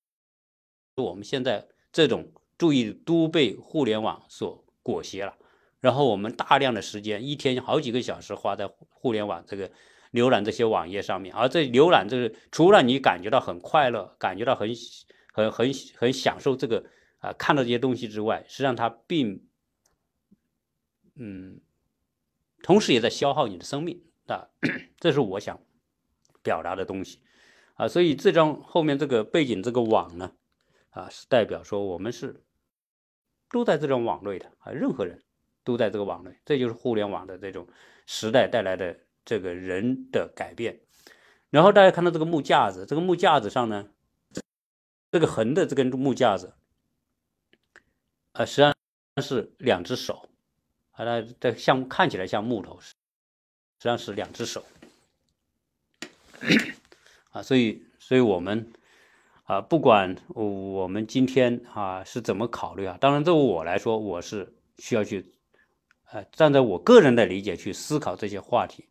我们现在这种注意都被互联网所裹挟了，然后我们大量的时间，一天好几个小时花在互联网这个浏览这些网页上面，而这浏览就是除了你感觉到很快乐，感觉到很很很很享受这个。啊，看到这些东西之外，实际上它并，嗯，同时也在消耗你的生命啊，这是我想表达的东西啊。所以这张后面这个背景这个网呢，啊，是代表说我们是都在这种网内的啊，任何人都在这个网内，这就是互联网的这种时代带来的这个人的改变。然后大家看到这个木架子，这个木架子上呢，这个横的这根木架子。呃，实际上是两只手，啊，它这像看起来像木头，实际上是两只手，啊，所以，所以我们啊，不管我们今天啊是怎么考虑啊，当然，对我来说，我是需要去，呃，站在我个人的理解去思考这些话题，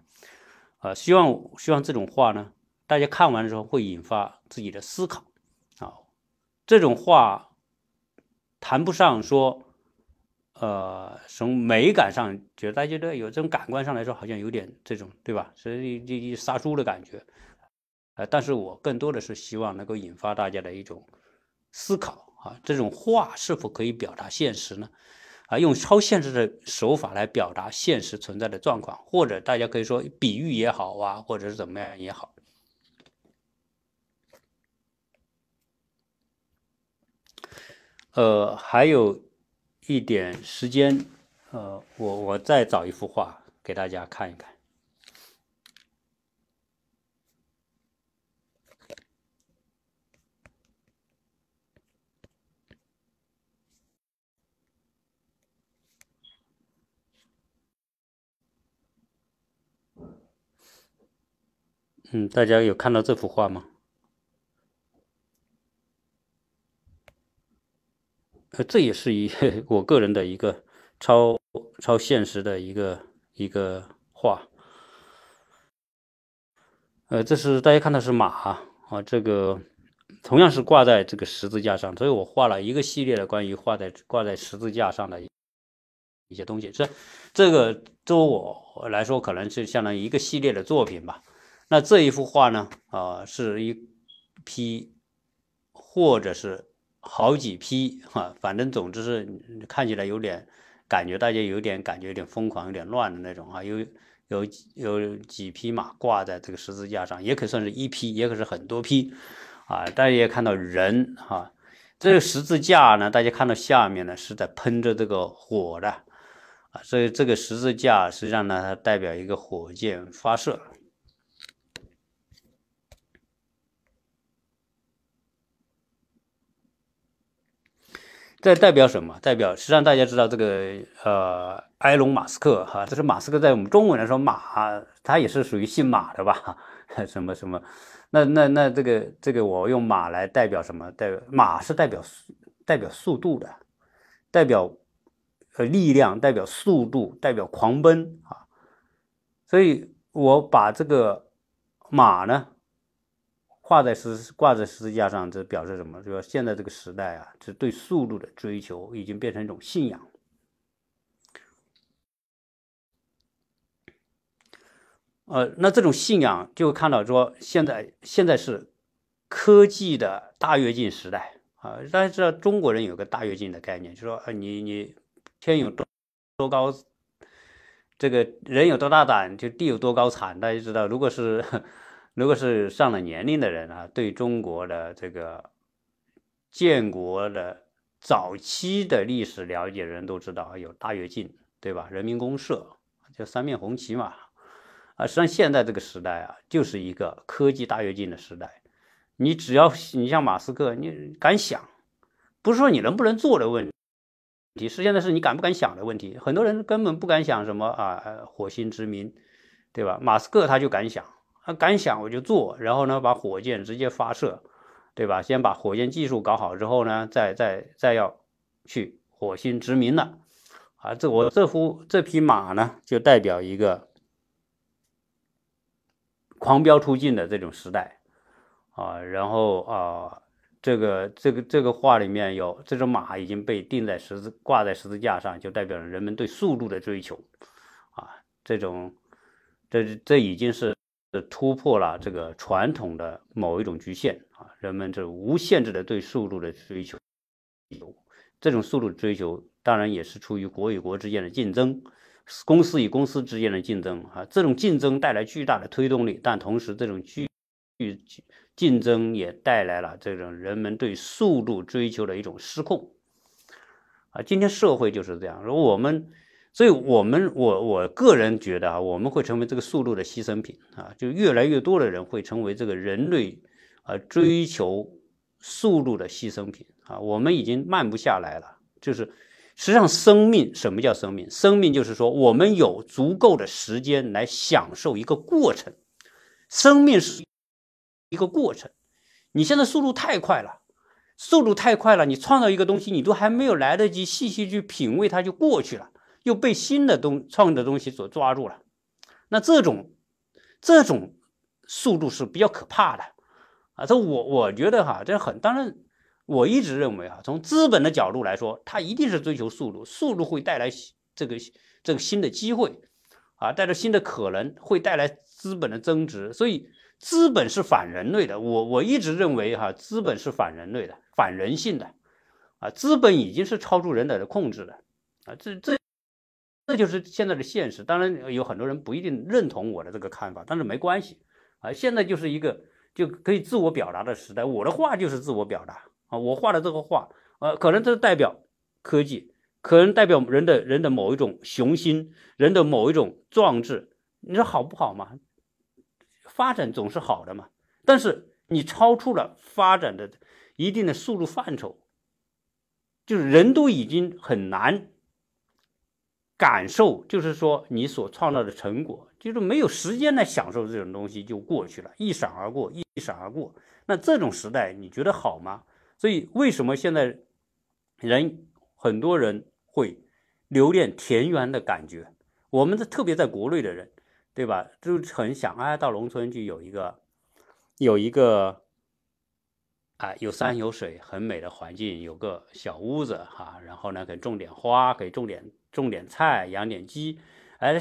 啊，希望希望这种话呢，大家看完之后会引发自己的思考，啊，这种话。谈不上说，呃，从美感上觉得大家都有这种感官上来说，好像有点这种，对吧？所以这这杀猪的感觉，呃，但是我更多的是希望能够引发大家的一种思考啊，这种话是否可以表达现实呢？啊，用超现实的手法来表达现实存在的状况，或者大家可以说比喻也好啊，或者是怎么样也好。呃，还有一点时间，呃，我我再找一幅画给大家看一看。嗯，大家有看到这幅画吗？这也是一 我个人的一个超超现实的一个一个画。呃，这是大家看的是马啊，这个同样是挂在这个十字架上，所以我画了一个系列的关于画在挂在十字架上的一些东西。这这个对我来说，可能是相当于一个系列的作品吧。那这一幅画呢，啊，是一批或者是好几批哈，反正总之是看起来有点感觉，大家有点感觉有点疯狂、有点乱的那种啊。有有有几匹马挂在这个十字架上，也可算是一批，也可是很多批。啊，大家也看到人哈，这个十字架呢，大家看到下面呢是在喷着这个火的啊，所以这个十字架实际上呢，它代表一个火箭发射。代代表什么？代表实际上大家知道这个呃，埃隆·马斯克哈，这是马斯克在我们中文来说马，他也是属于姓马的吧？什么什么？那那那这个这个我用马来代表什么？代表马是代表速代表速度的，代表呃力量，代表速度，代表狂奔啊。所以我把这个马呢画在十挂在十字架上，这表示什么？就说现在这个时代啊，是对速度的追求已经变成一种信仰。呃，那这种信仰就看到说，现在现在是科技的大跃进时代啊！大家知道中国人有个大跃进的概念，就说啊，你你天有多多高，这个人有多大胆，就地有多高产。大家知道，如果是如果是上了年龄的人啊，对中国的这个建国的早期的历史了解的人都知道，有大跃进，对吧？人民公社就三面红旗嘛。啊，实际上现在这个时代啊，就是一个科技大跃进的时代。你只要你像马斯克，你敢想，不是说你能不能做的问题，实际上是你敢不敢想的问题。很多人根本不敢想什么啊，火星殖民，对吧？马斯克他就敢想，他敢想我就做，然后呢，把火箭直接发射，对吧？先把火箭技术搞好之后呢，再再再要去火星殖民了。啊，这我这幅这匹马呢，就代表一个。狂飙突进的这种时代，啊，然后啊，这个这个这个画里面有这种马已经被钉在十字挂在十字架上，就代表了人们对速度的追求，啊，这种这这已经是突破了这个传统的某一种局限啊，人们这无限制的对速度的追求，这种速度追求当然也是出于国与国之间的竞争。公司与公司之间的竞争啊，这种竞争带来巨大的推动力，但同时这种巨巨竞争也带来了这种人们对速度追求的一种失控啊。今天社会就是这样，如果我们，所以我们我我个人觉得啊，我们会成为这个速度的牺牲品啊，就越来越多的人会成为这个人类啊追求速度的牺牲品啊，我们已经慢不下来了，就是。实际上，生命什么叫生命？生命就是说，我们有足够的时间来享受一个过程。生命是一个过程。你现在速度太快了，速度太快了，你创造一个东西，你都还没有来得及细细去品味，它就过去了，又被新的东创的东西所抓住了。那这种这种速度是比较可怕的啊！这我我觉得哈，这很当然。我一直认为啊，从资本的角度来说，它一定是追求速度，速度会带来这个这个新的机会，啊，带来新的可能，会带来资本的增值。所以，资本是反人类的。我我一直认为哈，资本是反人类的，反人性的，啊，资本已经是超出人类的控制的，啊，这这这就是现在的现实。当然，有很多人不一定认同我的这个看法，但是没关系，啊，现在就是一个就可以自我表达的时代。我的话就是自我表达。啊，我画的这个画，呃，可能这代表科技，可能代表人的人的某一种雄心，人的某一种壮志。你说好不好嘛？发展总是好的嘛。但是你超出了发展的一定的速度范畴，就是人都已经很难感受，就是说你所创造的成果，就是没有时间来享受这种东西就过去了，一闪而过，一闪而过。那这种时代你觉得好吗？所以，为什么现在人很多人会留恋田园的感觉？我们的特别在国内的人，对吧？就很想哎，到农村去有一个有一个啊，有山有水，很美的环境，有个小屋子哈，然后呢，可以种点花，可以种点种点菜，养点鸡，哎，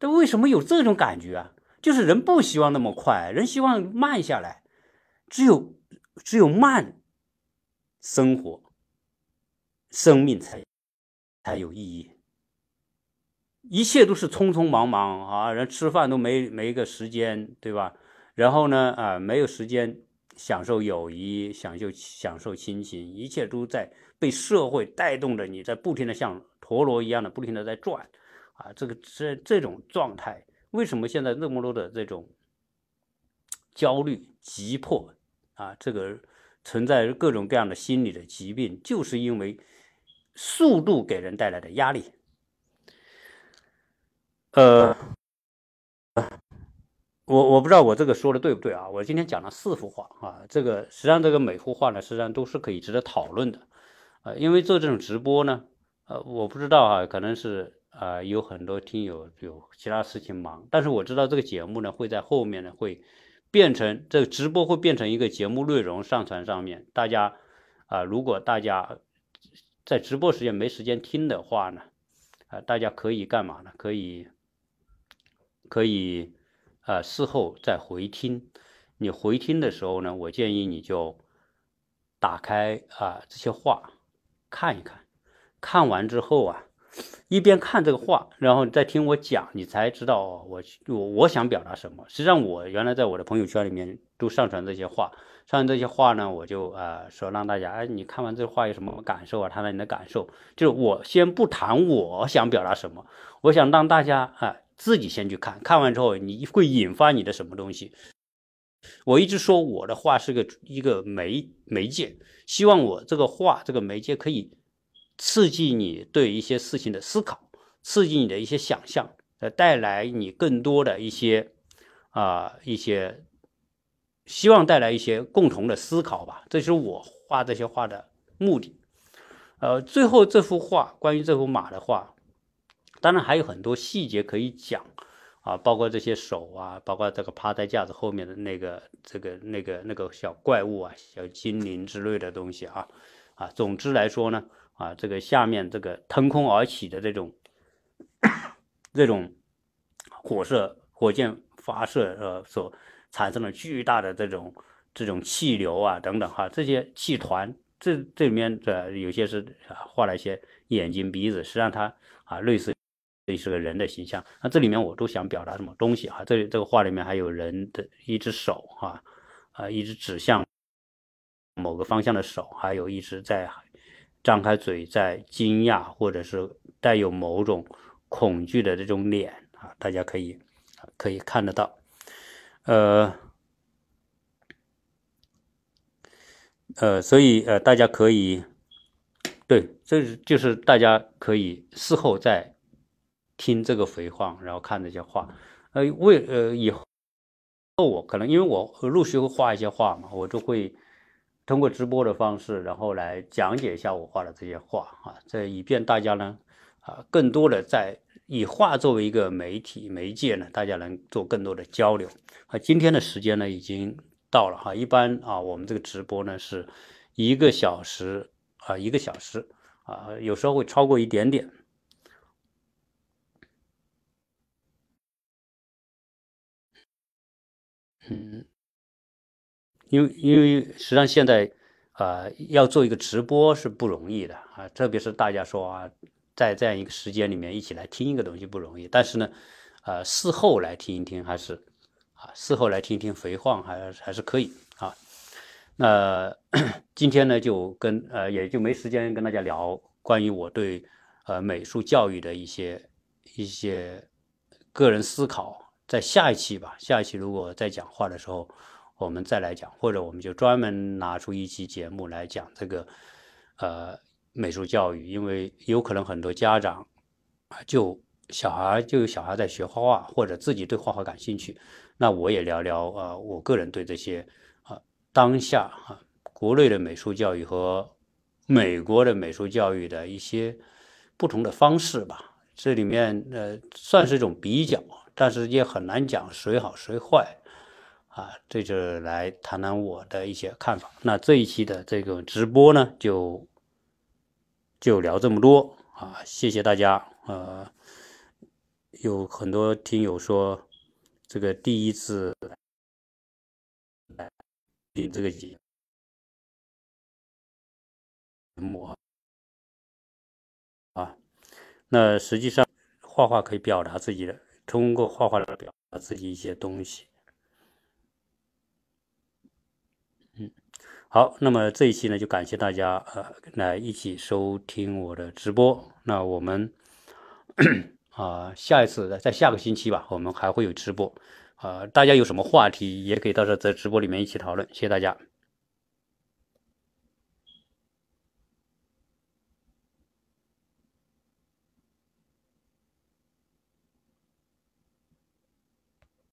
这为什么有这种感觉啊？就是人不希望那么快，人希望慢下来，只有只有慢生活，生命才才有意义。一切都是匆匆忙忙啊，人吃饭都没没一个时间，对吧？然后呢，啊，没有时间。享受友谊，享受享受亲情，一切都在被社会带动着，你在不停的像陀螺一样的不停的在转，啊，这个这这种状态，为什么现在那么多的这种焦虑、急迫啊，这个存在各种各样的心理的疾病，就是因为速度给人带来的压力，呃。我我不知道我这个说的对不对啊？我今天讲了四幅画啊，这个实际上这个每幅画呢，实际上都是可以值得讨论的，呃，因为做这种直播呢，呃，我不知道啊，可能是啊有很多听友有其他事情忙，但是我知道这个节目呢会在后面呢会变成这个直播会变成一个节目内容上传上面，大家啊，如果大家在直播时间没时间听的话呢，啊，大家可以干嘛呢？可以可以。呃，事后再回听，你回听的时候呢，我建议你就打开啊这些话看一看，看完之后啊，一边看这个话，然后再听我讲，你才知道我我我想表达什么。实际上，我原来在我的朋友圈里面都上传这些话，上传这些话呢，我就啊说让大家，哎，你看完这话有什么感受啊？谈谈你的感受。就是我先不谈我想表达什么，我想让大家啊。自己先去看看完之后，你会引发你的什么东西？我一直说我的画是个一个媒媒介，希望我这个画这个媒介可以刺激你对一些事情的思考，刺激你的一些想象，呃，带来你更多的一些啊一些，希望带来一些共同的思考吧。这是我画这些画的目的。呃，最后这幅画关于这幅马的画。当然还有很多细节可以讲，啊，包括这些手啊，包括这个趴在架子后面的那个这个那个那个小怪物啊，小精灵之类的东西啊，啊，总之来说呢，啊，这个下面这个腾空而起的这种 这种火射火箭发射呃所产生的巨大的这种这种气流啊等等哈，这些气团，这这里面的有些是画了一些眼睛鼻子，实际上它啊类似。这是个人的形象，那这里面我都想表达什么东西啊？这里这个画里面还有人的一只手哈，啊，一只指向某个方向的手，还有一只在张开嘴在惊讶或者是带有某种恐惧的这种脸啊，大家可以可以看得到，呃呃，所以呃，大家可以对，这就是大家可以事后再。听这个回放，然后看这些画，呃，为呃以后我可能因为我陆续会画一些画嘛，我就会通过直播的方式，然后来讲解一下我画的这些画啊，这以便大家呢啊更多的在以画作为一个媒体媒介呢，大家能做更多的交流啊。今天的时间呢已经到了哈，一般啊我们这个直播呢是一个小时啊一个小时啊，有时候会超过一点点。嗯，因为因为实际上现在，呃，要做一个直播是不容易的啊，特别是大家说啊，在这样一个时间里面一起来听一个东西不容易。但是呢，呃，事后来听一听还是啊，事后来听一听回放还还是可以啊。那 今天呢，就跟呃，也就没时间跟大家聊关于我对呃美术教育的一些一些个人思考。在下一期吧，下一期如果在讲话的时候，我们再来讲，或者我们就专门拿出一期节目来讲这个，呃，美术教育，因为有可能很多家长，就小孩就有小孩在学画画，或者自己对画画感兴趣，那我也聊聊啊，我个人对这些啊，当下啊，国内的美术教育和美国的美术教育的一些不同的方式吧，这里面呃，算是一种比较。但是也很难讲谁好谁坏，啊，这就来谈谈我的一些看法。那这一期的这个直播呢，就就聊这么多啊，谢谢大家。呃，有很多听友说，这个第一次来领这个节目啊，那实际上画画可以表达自己的，通过画画来表达自己一些东西。嗯好，那么这一期呢，就感谢大家呃来一起收听我的直播。那我们啊下一次在下个星期吧，我们还会有直播。啊，大家有什么话题也可以到时候在直播里面一起讨论。谢谢大家。